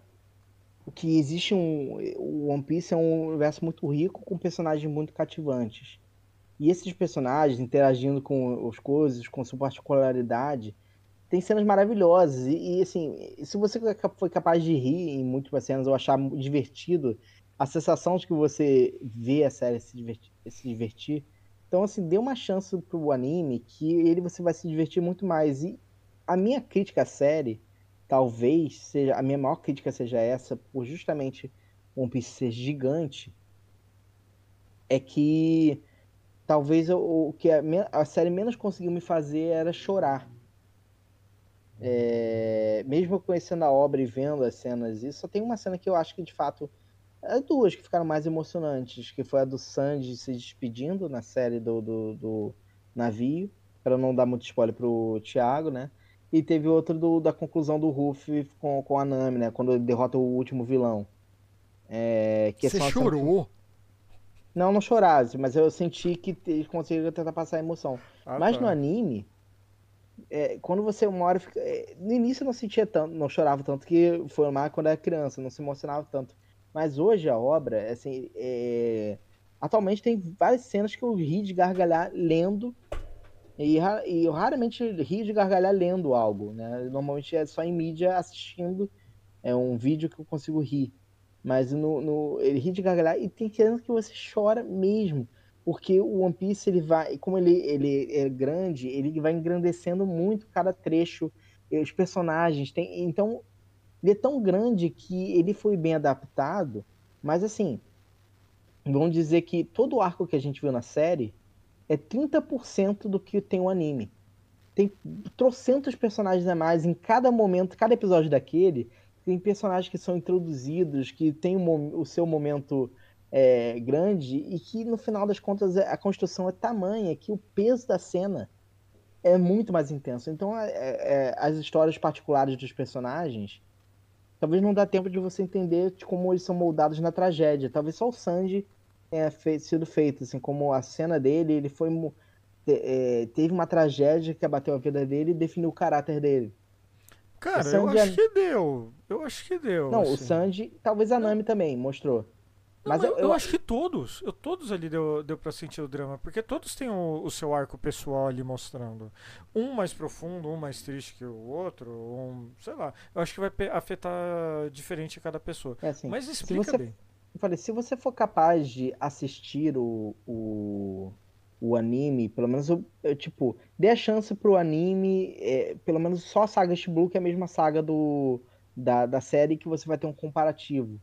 o que existe um. O One Piece é um universo muito rico com personagens muito cativantes. E esses personagens interagindo com as coisas, com sua particularidade, tem cenas maravilhosas. E, e, assim, se você foi capaz de rir em muitas cenas ou achar divertido, a sensação de que você vê a série se divertir, se divertir. Então, assim, dê uma chance pro anime que ele você vai se divertir muito mais. E a minha crítica à série, talvez seja. A minha maior crítica seja essa, por justamente One Piece ser gigante, é que talvez o, que a, a série menos conseguiu me fazer era chorar é, mesmo conhecendo a obra e vendo as cenas, isso só tem uma cena que eu acho que de fato. É duas que ficaram mais emocionantes, que foi a do Sanji se despedindo na série do, do, do navio, para não dar muito spoiler pro Thiago, né? E teve outro do, da conclusão do Ruff com, com a Nami, né? Quando ele derrota o último vilão. É, que Você chorou? Não, não chorasse, mas eu senti que eles conseguiram tentar passar a emoção. Ah, mas tá. no anime, é, quando você uma hora fica, é, no início eu não sentia tanto, não chorava tanto que foi mais quando era criança, não se emocionava tanto. Mas hoje a obra, assim, é, atualmente tem várias cenas que eu ri de gargalhar lendo e, e eu raramente ri de gargalhar lendo algo, né? Normalmente é só em mídia assistindo, é um vídeo que eu consigo rir. Mas no, no ele ri de gargalhar e tem cenas que você chora mesmo porque o One Piece ele vai, como ele, ele é grande, ele vai engrandecendo muito cada trecho, os personagens tem, então ele é tão grande que ele foi bem adaptado, mas assim, vamos dizer que todo o arco que a gente viu na série é 30% do que tem o anime. Tem trocentos personagens a mais em cada momento, cada episódio daquele, tem personagens que são introduzidos, que tem o, o seu momento é, grande e que no final das contas a construção é tamanha que o peso da cena é muito mais intenso. Então é, é, as histórias particulares dos personagens talvez não dá tempo de você entender de como eles são moldados na tragédia. Talvez só o Sanji tenha feito, sido feito, assim, como a cena dele, ele foi é, teve uma tragédia que abateu a vida dele e definiu o caráter dele. Cara, eu acho que deu. Eu acho que deu. Não, assim. o Sanji, talvez a Nami também mostrou. Mas eu, eu, eu, acho que todos, eu, todos ali deu, deu pra sentir o drama, porque todos têm o, o, seu arco pessoal ali mostrando. Um mais profundo, um mais triste que o outro, um, sei lá. Eu acho que vai afetar diferente cada pessoa. É assim, Mas explica você, bem. Eu falei, se você for capaz de assistir o, o, o anime, pelo menos eu, eu, tipo, dê a chance pro anime, é, pelo menos só a saga East Blue, que é a mesma saga do, da, da série, que você vai ter um comparativo.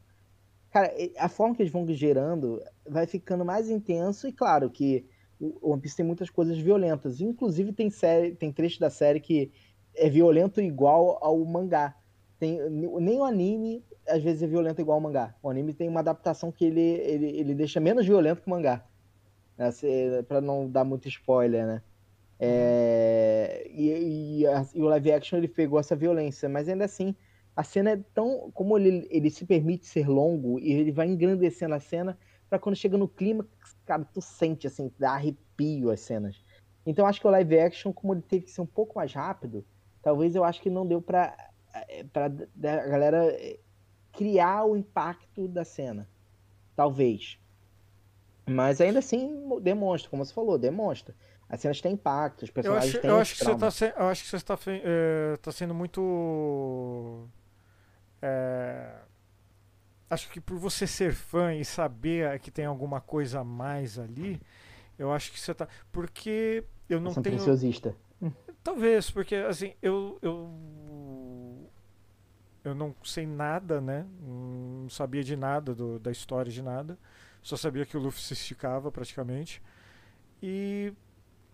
Cara, a forma que eles vão gerando vai ficando mais intenso, e claro que o One Piece tem muitas coisas violentas. Inclusive tem série, tem trecho da série que é violento igual ao mangá. Tem, nem o anime às vezes é violento igual ao mangá. O anime tem uma adaptação que ele, ele, ele deixa menos violento que o mangá. Né? para não dar muito spoiler, né? É, e, e, a, e, o live action ele pegou essa violência, mas ainda assim a cena é tão. Como ele, ele se permite ser longo e ele vai engrandecendo a cena, para quando chega no clima, cara, tu sente assim, dá arrepio as cenas. Então acho que o live action, como ele teve que ser um pouco mais rápido, talvez eu acho que não deu pra, eh, pra a galera eh, criar o impacto da cena. Talvez. Mas ainda assim demonstra, como você falou, demonstra. As cenas têm impacto, os personagens eu acho, têm eu acho que você tá Eu acho que você está é, tá sendo muito. É, acho que por você ser fã e saber que tem alguma coisa a mais ali, eu acho que você tá. Porque eu não tenho. preciosista. Talvez, porque assim, eu, eu. Eu não sei nada, né? Não sabia de nada do, da história de nada. Só sabia que o Luffy se esticava praticamente. E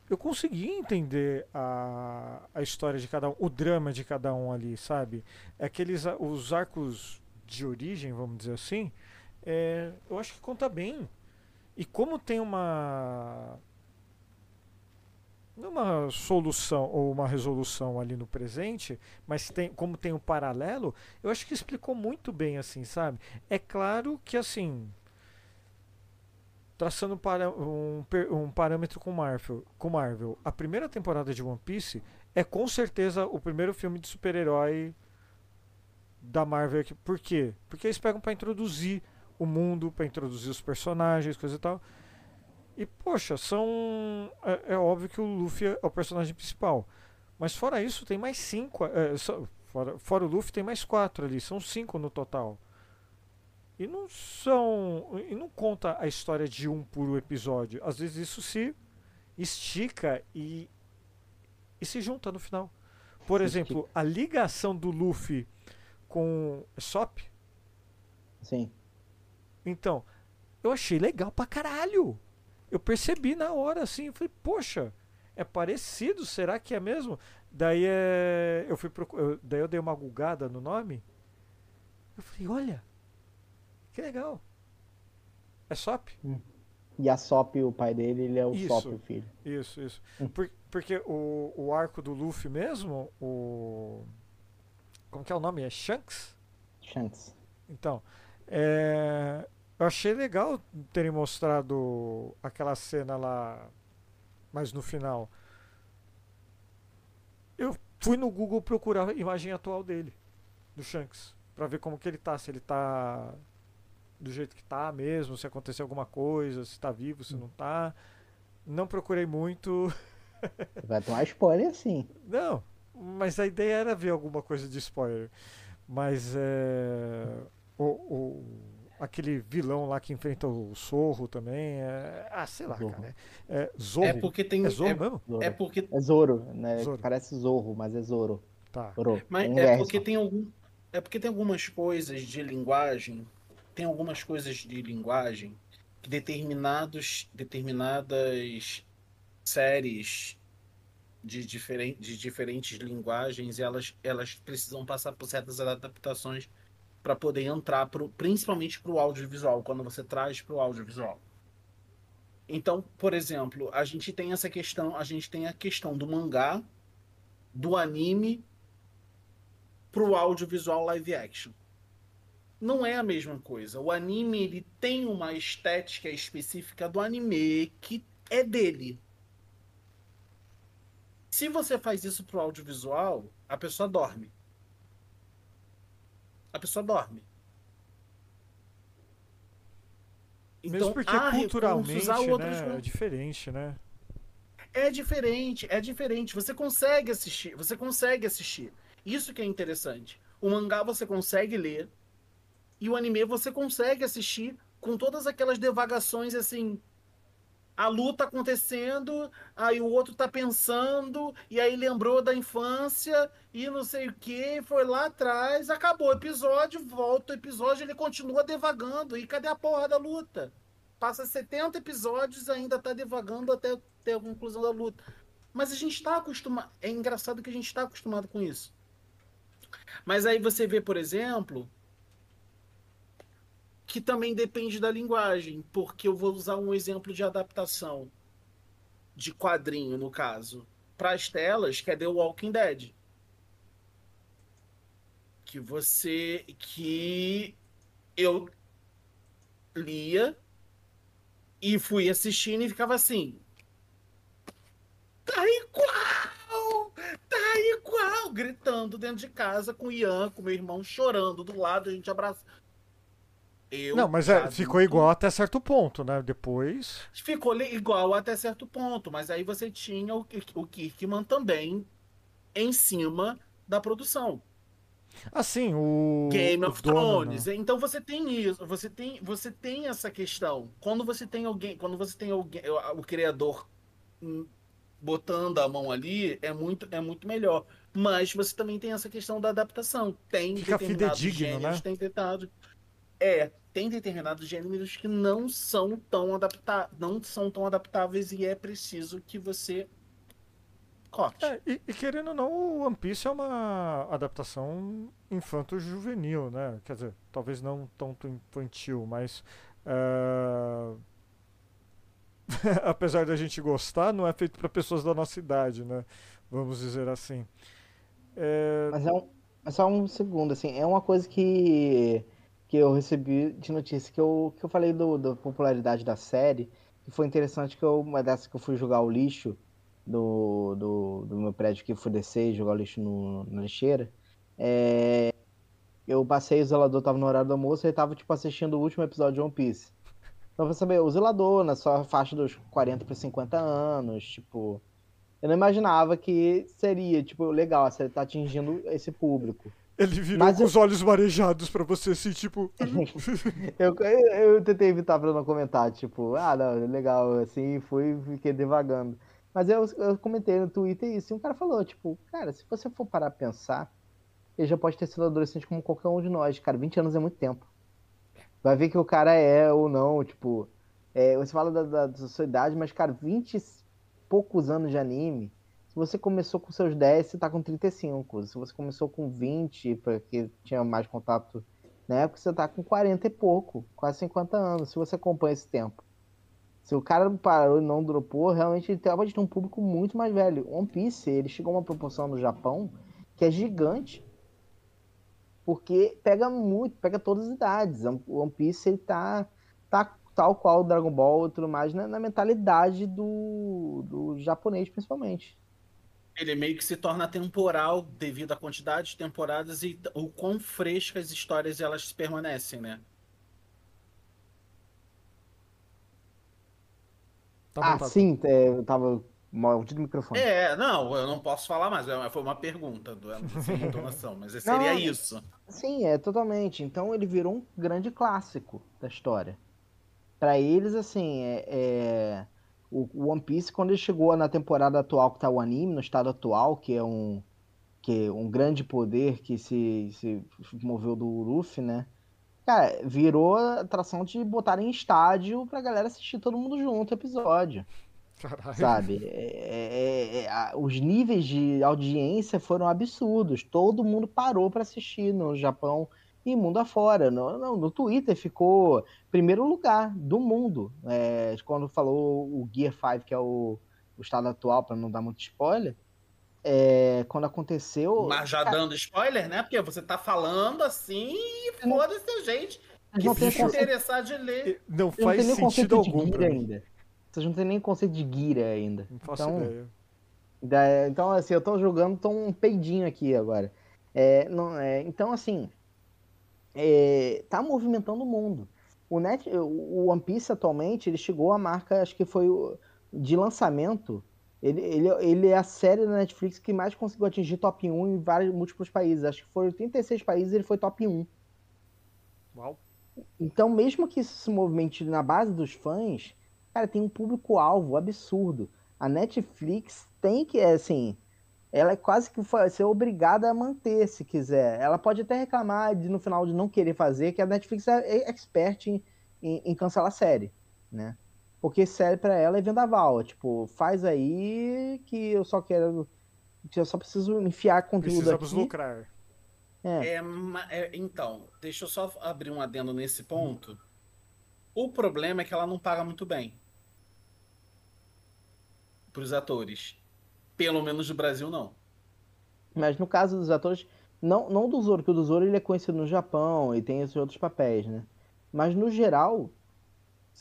eu consegui entender a, a história de cada um, o drama de cada um ali, sabe? Aqueles os arcos de origem, vamos dizer assim, é, eu acho que conta bem. E como tem uma uma solução ou uma resolução ali no presente, mas tem, como tem um paralelo, eu acho que explicou muito bem assim, sabe? É claro que assim, traçando para um, um parâmetro com Marvel, com Marvel, a primeira temporada de One Piece é com certeza o primeiro filme de super-herói da Marvel. Por quê? Porque eles pegam para introduzir o mundo, para introduzir os personagens, coisa e tal. E, poxa, são. É, é, óbvio que o Luffy é o personagem principal. Mas fora isso, tem mais cinco. É, fora, fora o Luffy, tem mais quatro ali. São cinco no total. E não são. E não conta a história de um por episódio. Às vezes isso se estica e, e se junta no final. Por exemplo, a ligação do Luffy com Sop. Sim. Então, eu achei legal pra caralho. Eu percebi na hora assim, eu falei, poxa, é parecido, será que é mesmo? Daí é, eu fui procurar, daí eu dei uma gulgada no nome. Eu falei, olha, que legal. É Sop? Hum. E a Sop, o pai dele, ele é o isso, Sop, o filho. Isso, isso. Hum. Por, porque o, o arco do Luffy mesmo, o. Como que é o nome? É Shanks? Shanks. Então, é, eu achei legal terem mostrado aquela cena lá, mas no final. Eu fui no Google procurar a imagem atual dele, do Shanks, para ver como que ele tá, se ele tá do jeito que tá mesmo, se aconteceu alguma coisa, se tá vivo, se não tá. Não procurei muito. Vai tomar spoiler sim. Não, mas a ideia era ver alguma coisa de spoiler. Mas é. O, o, aquele vilão lá que enfrenta o Zorro também. É, ah, sei lá, Zorro. cara. É, Zorro. É porque tem. É Zorro é, mesmo? Zorro. É porque. É Zoro, né? Zoro. Parece Zorro, mas é Zoro. Tá. Zoro. Mas é porque tem algum. É porque tem algumas coisas de linguagem tem algumas coisas de linguagem que determinados, determinadas séries de, diferent, de diferentes linguagens elas, elas precisam passar por certas adaptações para poder entrar pro, principalmente para o audiovisual, quando você traz para o audiovisual. Então, por exemplo, a gente tem essa questão, a gente tem a questão do mangá, do anime para o audiovisual live action não é a mesma coisa. O anime ele tem uma estética específica do anime que é dele. Se você faz isso pro audiovisual, a pessoa dorme. A pessoa dorme. Então, Mesmo porque culturalmente né, é diferente, né? É diferente, é diferente. Você consegue assistir, você consegue assistir. Isso que é interessante. O mangá você consegue ler, e o anime você consegue assistir com todas aquelas devagações assim. A luta acontecendo, aí o outro tá pensando, e aí lembrou da infância, e não sei o que, foi lá atrás, acabou o episódio, volta o episódio, ele continua devagando, e cadê a porra da luta? passa 70 episódios ainda tá devagando até ter a conclusão da luta. Mas a gente tá acostumado. É engraçado que a gente tá acostumado com isso. Mas aí você vê, por exemplo, que também depende da linguagem, porque eu vou usar um exemplo de adaptação de quadrinho, no caso, para as telas, que é The Walking Dead. Que você. que eu lia e fui assistindo e ficava assim. Tá igual! Tá igual! Gritando dentro de casa com o Ian, com meu irmão chorando do lado, a gente abraçando. Eu, não, mas é, ficou igual até certo ponto, né? Depois. Ficou igual até certo ponto, mas aí você tinha o, o Kirkman também em cima da produção. Assim, o. Game of o Thrones. Né? Então você tem isso, você tem, você tem essa questão. Quando você tem alguém, quando você tem alguém, o criador hum, botando a mão ali, é muito, é muito melhor. Mas você também tem essa questão da adaptação. Tem Fica determinados gêneros, né? tem tentado. É, tem determinados gêneros que não são tão adapta não são tão adaptáveis e é preciso que você corte. É, e, e, querendo ou não, o One Piece é uma adaptação infanto-juvenil, né? Quer dizer, talvez não tanto infantil, mas. Uh... apesar da gente gostar, não é feito para pessoas da nossa idade, né? Vamos dizer assim. É... Mas é um, é só um segundo, assim, é uma coisa que que eu recebi de notícia que eu, que eu falei do, da popularidade da série, que foi interessante que eu, uma dessas que eu fui jogar o lixo do, do, do meu prédio que fui descer e jogar o lixo no, na lixeira, é, eu passei, o zelador tava no horário do almoço e ele tava, tipo, assistindo o último episódio de One Piece. Então, pra saber, o zelador, na sua faixa dos 40 para 50 anos, tipo... Eu não imaginava que seria, tipo, legal, a série tá atingindo esse público. Ele virou Mas com eu... os olhos marejados pra você, assim, tipo. eu, eu, eu, tentei evitar pra não comentar, tipo, ah, não, legal, assim, fui fiquei devagando. Mas eu, eu comentei no Twitter isso, e um cara falou, tipo, cara, se você for parar pra pensar, ele já pode ter sido adolescente como qualquer um de nós, cara, 20 anos é muito tempo. Vai ver que o cara é ou não, tipo. É, você fala da, da, da sua idade, mas, cara, 20 e poucos anos de anime se você começou com seus 10, você tá com 35. Se você começou com 20, porque tinha mais contato na época, você tá com 40 e pouco, quase 50 anos, se você acompanha esse tempo. Se o cara parou e não dropou, realmente ele pode ter um público muito mais velho. One Piece, ele chegou a uma proporção no Japão que é gigante. Porque pega muito, pega todas as idades. O One Piece, ele tá, tá tal qual o Dragon Ball e tudo mais, na, na mentalidade do, do japonês, principalmente. Ele meio que se torna temporal devido à quantidade de temporadas e o quão frescas as histórias elas permanecem, né? Tá ah, sim, é, eu tava maldito microfone. É, não, eu não posso falar mais, é, foi uma pergunta, eu não sei entonação, mas seria não, isso. Sim, é, totalmente. Então ele virou um grande clássico da história. Para eles, assim, é, é o One Piece, quando ele chegou na temporada atual que tá o anime, no estado atual, que é um, que é um grande poder que se, se moveu do Luffy, né? Cara, virou atração de botar em estádio pra galera assistir todo mundo junto o episódio. Caralho. Sabe? É, é, é, os níveis de audiência foram absurdos. Todo mundo parou para assistir no Japão e mundo afora. No, no, no Twitter ficou primeiro lugar do mundo. É, quando falou o Gear 5, que é o, o estado atual, para não dar muito spoiler. É, quando aconteceu. Mas já cara... dando spoiler, né? Porque você tá falando assim e foda-se a gente que não se interessar de ler. Não faz não sentido algum. De ainda. Vocês não tem nem conceito de guira ainda. Não faço então, ideia. Da, então, assim, eu tô jogando, tô um peidinho aqui agora. É, não, é, então, assim, é, tá movimentando o mundo. O, Net, o One Piece atualmente ele chegou à marca, acho que foi de lançamento. Ele, ele, ele é a série da Netflix que mais conseguiu atingir top 1 em vários múltiplos países. Acho que foram 36 países ele foi top 1. Uau. Então, mesmo que isso se movimente na base dos fãs, cara, tem um público-alvo absurdo. A Netflix tem que, assim, ela é quase que vai ser obrigada a manter, se quiser. Ela pode até reclamar de, no final de não querer fazer, que a Netflix é expert em, em, em cancelar série. né? Porque série pra ela é vendaval. É, tipo, faz aí que eu só quero. Que eu só preciso enfiar conteúdo Precisamos aqui. lucrar. É. É, é, então, deixa eu só abrir um adendo nesse ponto. O problema é que ela não paga muito bem para os atores. Pelo menos no Brasil, não. Mas no caso dos atores, não, não do Zoro, porque o do Zoro ele é conhecido no Japão e tem esses outros papéis, né? Mas no geral,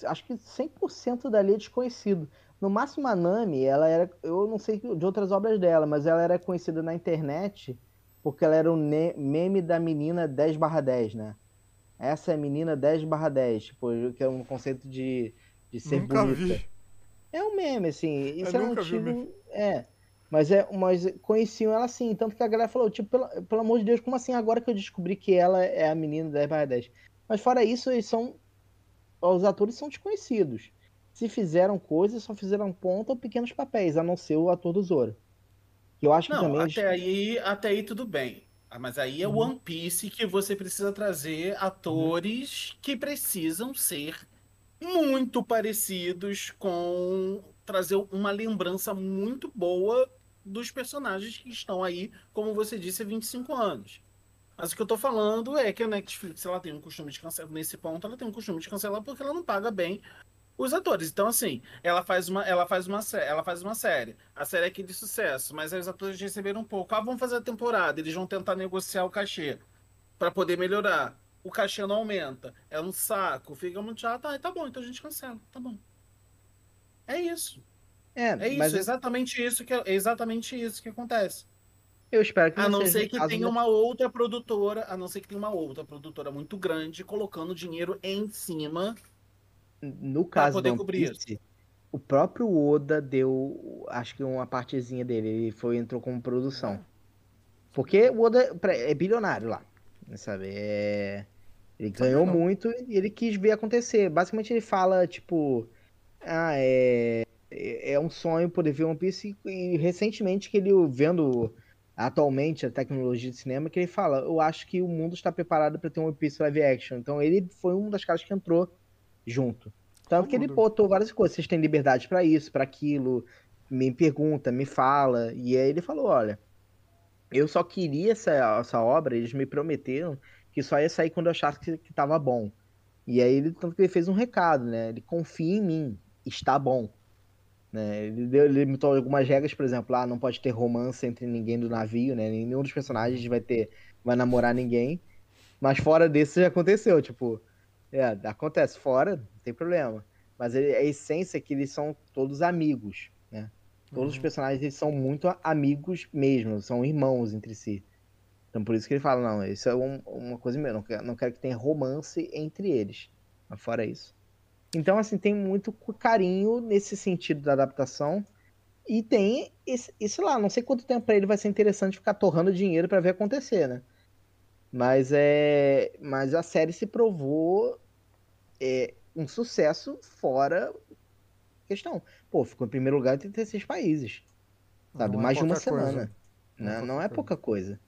acho que 100% dali é desconhecido. No máximo a Nami, ela era, eu não sei de outras obras dela, mas ela era conhecida na internet porque ela era o ne- meme da menina 10/10, né? Essa é a menina 10/10, tipo, que é um conceito de, de ser Nunca bonita. vi. É um meme, assim. Isso Eu é um antigo. É. Mas, é, mas conheciam ela assim. Tanto que a galera falou, tipo, pelo, pelo amor de Deus, como assim agora que eu descobri que ela é a menina 10 barra 10? Mas fora isso, eles são. Os atores são desconhecidos. Se fizeram coisas, só fizeram ponta ou pequenos papéis, a não ser o ator do Zoro. Que eu acho que Não, também. eles- até aí, até aí tudo bem. Ah, Mas aí é Uhum. One Piece que você precisa trazer atores que precisam ser muito parecidos com trazer uma lembrança muito boa dos personagens que estão aí, como você disse, há 25 anos. Mas o que eu tô falando é que a Netflix ela tem um costume de cancelar, nesse ponto, ela tem um costume de cancelar porque ela não paga bem os atores. Então, assim, ela faz uma, ela faz uma, ela faz uma série. A série é aqui de sucesso, mas aí os atores receberam um pouco. Ah, vamos fazer a temporada. Eles vão tentar negociar o cachê para poder melhorar. O cachê não aumenta. É um saco. Fica muito chato. Ah, tá bom, então a gente cancela. Tá bom. É isso. É, É isso. mas é exatamente isso que é exatamente isso que acontece. eu espero que A não ser que tenha da- uma outra produtora, a não ser que tenha uma outra produtora muito grande colocando dinheiro em cima. No caso poder do Piece, o próprio Oda deu, acho que uma partezinha dele, ele foi entrou como produção. Porque o Oda pra- é bilionário lá, sabe? É... Ele ganhou muito e ele quis ver acontecer. Basicamente ele fala, tipo, ah, é, é um sonho poder ver One Piece e, e recentemente que ele vendo atualmente a tecnologia de cinema que ele fala, eu acho que o mundo está preparado para ter um One Piece live action. Então ele foi um das caras que entrou junto. Tanto que ele botou várias coisas, vocês têm liberdade para isso, para aquilo, me pergunta, me fala, e aí ele falou, olha, eu só queria essa, essa obra, eles me prometeram que só ia sair quando eu achasse que, que tava bom. E aí ele tanto que ele fez um recado, né? Ele confia em mim, está bom. Né? Ele, deu, ele limitou algumas regras, por exemplo, lá não pode ter romance entre ninguém do navio, né? Nenhum dos personagens vai ter vai namorar ninguém. Mas fora desse já aconteceu, tipo, é, acontece fora, não tem problema. Mas ele- a essência é que eles são todos amigos, né? Todos os Uhum. personagens eles são muito amigos mesmo, são irmãos entre si. Então por isso que ele fala, não, isso é um- uma coisa mesmo, não quero, não quero que tenha romance entre eles. Mas fora isso. Então, assim, tem muito carinho nesse sentido da adaptação. E tem esse, esse lá, não sei quanto tempo pra ele vai ser interessante ficar torrando dinheiro pra ver acontecer, né? Mas é. Mas a série se provou é, um sucesso fora questão. Pô, ficou em primeiro lugar em 36 países. Sabe? Não é Mais de uma pouca coisa. semana. Não é Né? Não pouca é coisa. pouca coisa.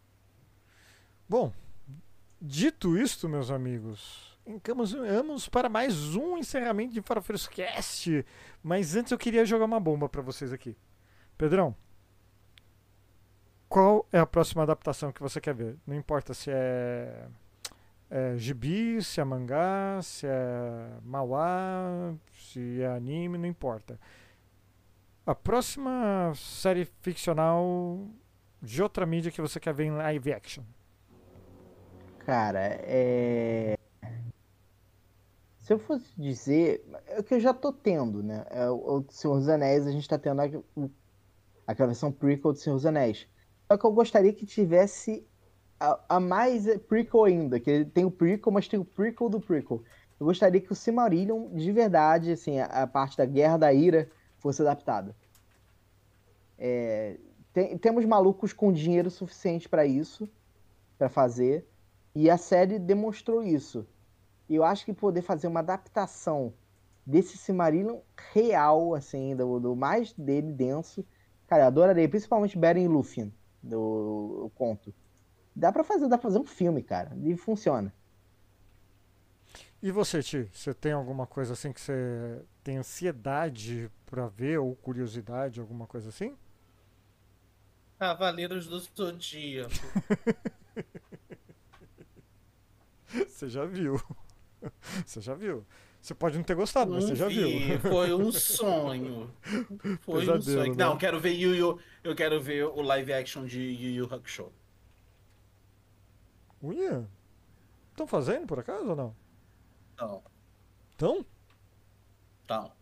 Bom, dito isto, meus amigos, encaminhamos para mais um encerramento de Farofeiros Cast. Mas antes eu queria jogar uma bomba para vocês aqui. Pedrão, qual é a próxima adaptação que você quer ver? Não importa se é, é gibi, se é mangá, se é mauá, se é anime, não importa. A próxima série ficcional de outra mídia que você quer ver em live action. Cara, é. Se eu fosse dizer. É o que eu já tô tendo, né? É o Senhor dos Anéis, a gente tá tendo a- aquela versão prequel do Senhor dos Anéis. Só que eu gostaria que tivesse a, a mais prequel ainda, que tem o prequel, mas tem o prequel do prequel. Eu gostaria que o Silmarillion, de verdade, assim, a, a parte da Guerra da Ira, fosse adaptada. É, tem- temos malucos com dinheiro suficiente pra isso, pra fazer. E a série demonstrou isso. E eu acho que poder fazer uma adaptação desse Silmarillion real, assim, do, do mais dele denso, cara, eu adoraria, principalmente Beren e Lúthien, do, do conto. Dá pra fazer, dá pra fazer um filme, cara, e funciona. E você, Ti? Você tem alguma coisa assim que você tem ansiedade pra ver ou curiosidade, alguma coisa assim? Cavaleiros do Zodíaco. Você já viu. Você já viu. Você pode não ter gostado, mas Não você já vi, viu. Foi um sonho. Foi um Pesadelo, sonho. né? Não, quero ver Yu Yu, eu quero ver o live action de Yu Yu Hakusho. Uia. Estão fazendo por acaso ou não? Então, Estão? então.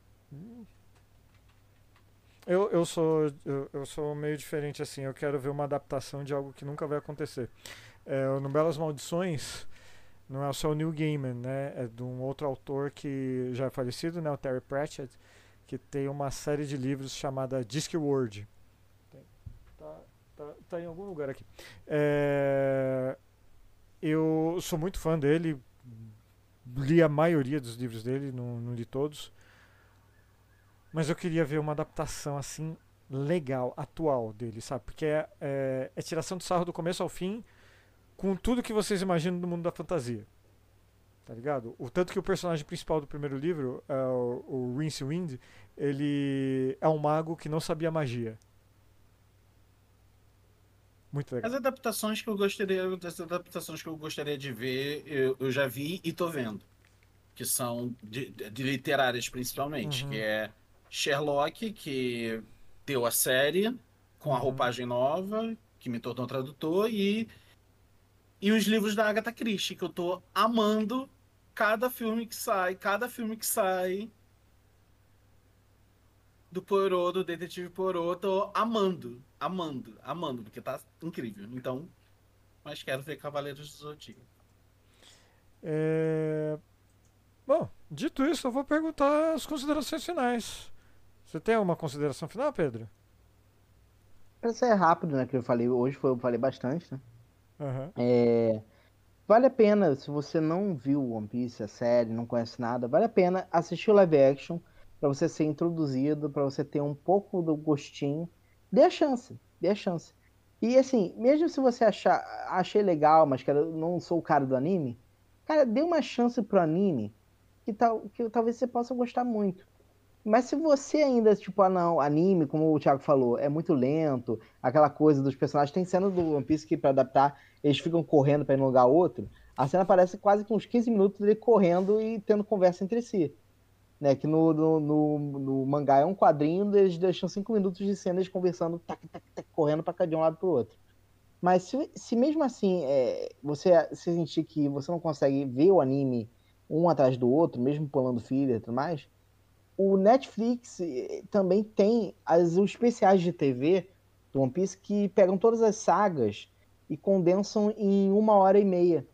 Eu, eu, sou, eu, eu sou meio diferente assim. Eu quero ver uma adaptação de algo que nunca vai acontecer. É, No Belas Maldições não é só o Neil Gaiman, né? É de um outro autor que já é falecido, né? O Terry Pratchett, que tem uma série de livros chamada Discworld. Tá, tá, tá em algum lugar aqui. É, eu sou muito fã dele. Li a maioria dos livros dele, não, não li todos. Mas eu queria ver uma adaptação assim legal, atual dele, sabe? Porque é, é, é tiração de sarro do começo ao fim, com tudo que vocês imaginam do mundo da fantasia. Tá ligado? O tanto que o personagem principal do primeiro livro, é o, o Rince Wind, ele é um mago que não sabia magia. Muito legal. As adaptações que eu gostaria, as adaptações que eu gostaria de ver, eu, eu já vi e tô vendo. Que são de, de literárias principalmente, Uhum. que é Sherlock, que deu a série com a Uhum. roupagem nova, que me tornou tradutor, e, e os livros da Agatha Christie, que eu tô amando cada filme que sai, cada filme que sai do Poirot, do Detetive Poirot, tô amando, amando, amando, porque tá incrível. Então, mas quero ver Cavaleiros do Zodíaco. É, Bom, dito isso, eu vou perguntar as considerações finais. Você tem alguma consideração final, Pedro? Pra ser rápido, né? Que eu falei hoje, foi, eu falei bastante, né? Aham. É, vale a pena, se você não viu One Piece, a série, não conhece nada, vale a pena assistir o live action pra você ser introduzido, pra você ter um pouco do gostinho. Dê a chance, dê a chance. E assim, mesmo se você achar, achei legal, mas cara, não sou o cara do anime, cara, dê uma chance pro anime que, tal, que talvez você possa gostar muito. Mas se você ainda, tipo, ah não, anime, como o Thiago falou, é muito lento, aquela coisa dos personagens, tem cena do One Piece que pra adaptar, eles ficam correndo pra ir num lugar outro, a cena parece quase com uns 15 minutos dele correndo e tendo conversa entre si. Né, que no, no, no, no mangá é um quadrinho, eles deixam 5 minutos de cena eles conversando, tac, tac, tac, correndo pra cada de um lado pro outro. Mas se, se mesmo assim é, você se sentir que você não consegue ver o anime um atrás do outro, mesmo pulando filler e tudo mais, o Netflix eh, também tem as, os especiais de TV do One Piece que pegam todas as sagas e condensam em uma hora e meia.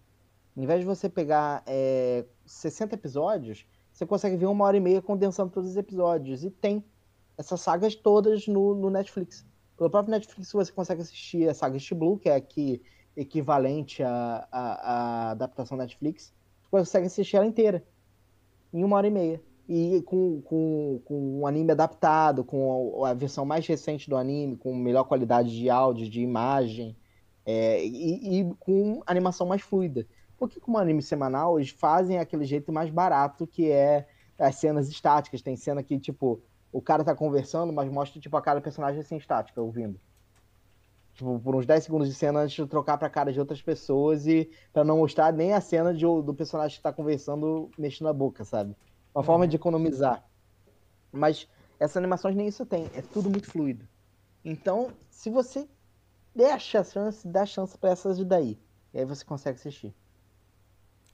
Em vez de você pegar é, 60 episódios, você consegue ver uma hora e meia condensando todos os episódios. E tem essas sagas todas no, no Netflix. Pelo próprio Netflix você consegue assistir a saga East Blue, que é aqui equivalente à, à adaptação Netflix. Você consegue assistir ela inteira em uma hora e meia e com, com, com um anime adaptado, com a, versão mais recente do anime, com melhor qualidade de áudio, de imagem, é, e, e com animação mais fluida. Porque como anime semanal, eles fazem aquele jeito mais barato, que é as cenas estáticas. Tem cena que, tipo, o cara tá conversando, mas mostra, tipo, a cara do personagem assim, estática, ouvindo. Tipo, por uns 10 segundos de cena antes de trocar pra cara de outras pessoas e pra não mostrar nem a cena de, do personagem que tá conversando mexendo a boca, sabe? Uma forma de economizar. Mas essas animações nem isso tem. É tudo muito fluido. Então, se você deixa a chance, dá chance pra essas daí. E aí você consegue assistir.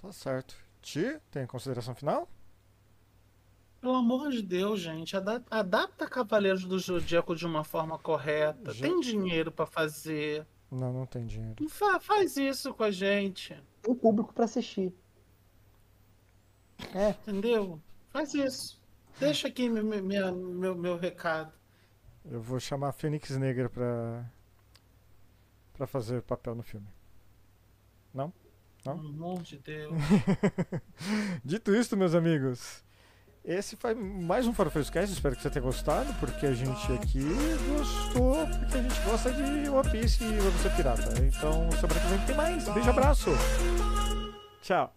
Tá certo. Ti, tem consideração final? Pelo amor de Deus, gente, ada- adapta Cavaleiros do Zodíaco de uma forma correta. Já- Tem dinheiro pra fazer. Não, não tem dinheiro. Fa- faz isso com a gente, Tem público pra assistir. É, entendeu? Faz isso. Deixa aqui minha- meu, meu recado. Eu vou chamar a Fênix Negra pra, pra fazer papel no filme. Não? Não? Pelo amor de Deus. Dito isto, meus amigos, esse foi mais um Farofeiros Cast. Espero que você tenha gostado, porque a gente aqui gostou, porque a gente gosta de One Piece e Vamos Ser Pirata. Então, semana que vem tem mais. Beijo, abraço. Tchau.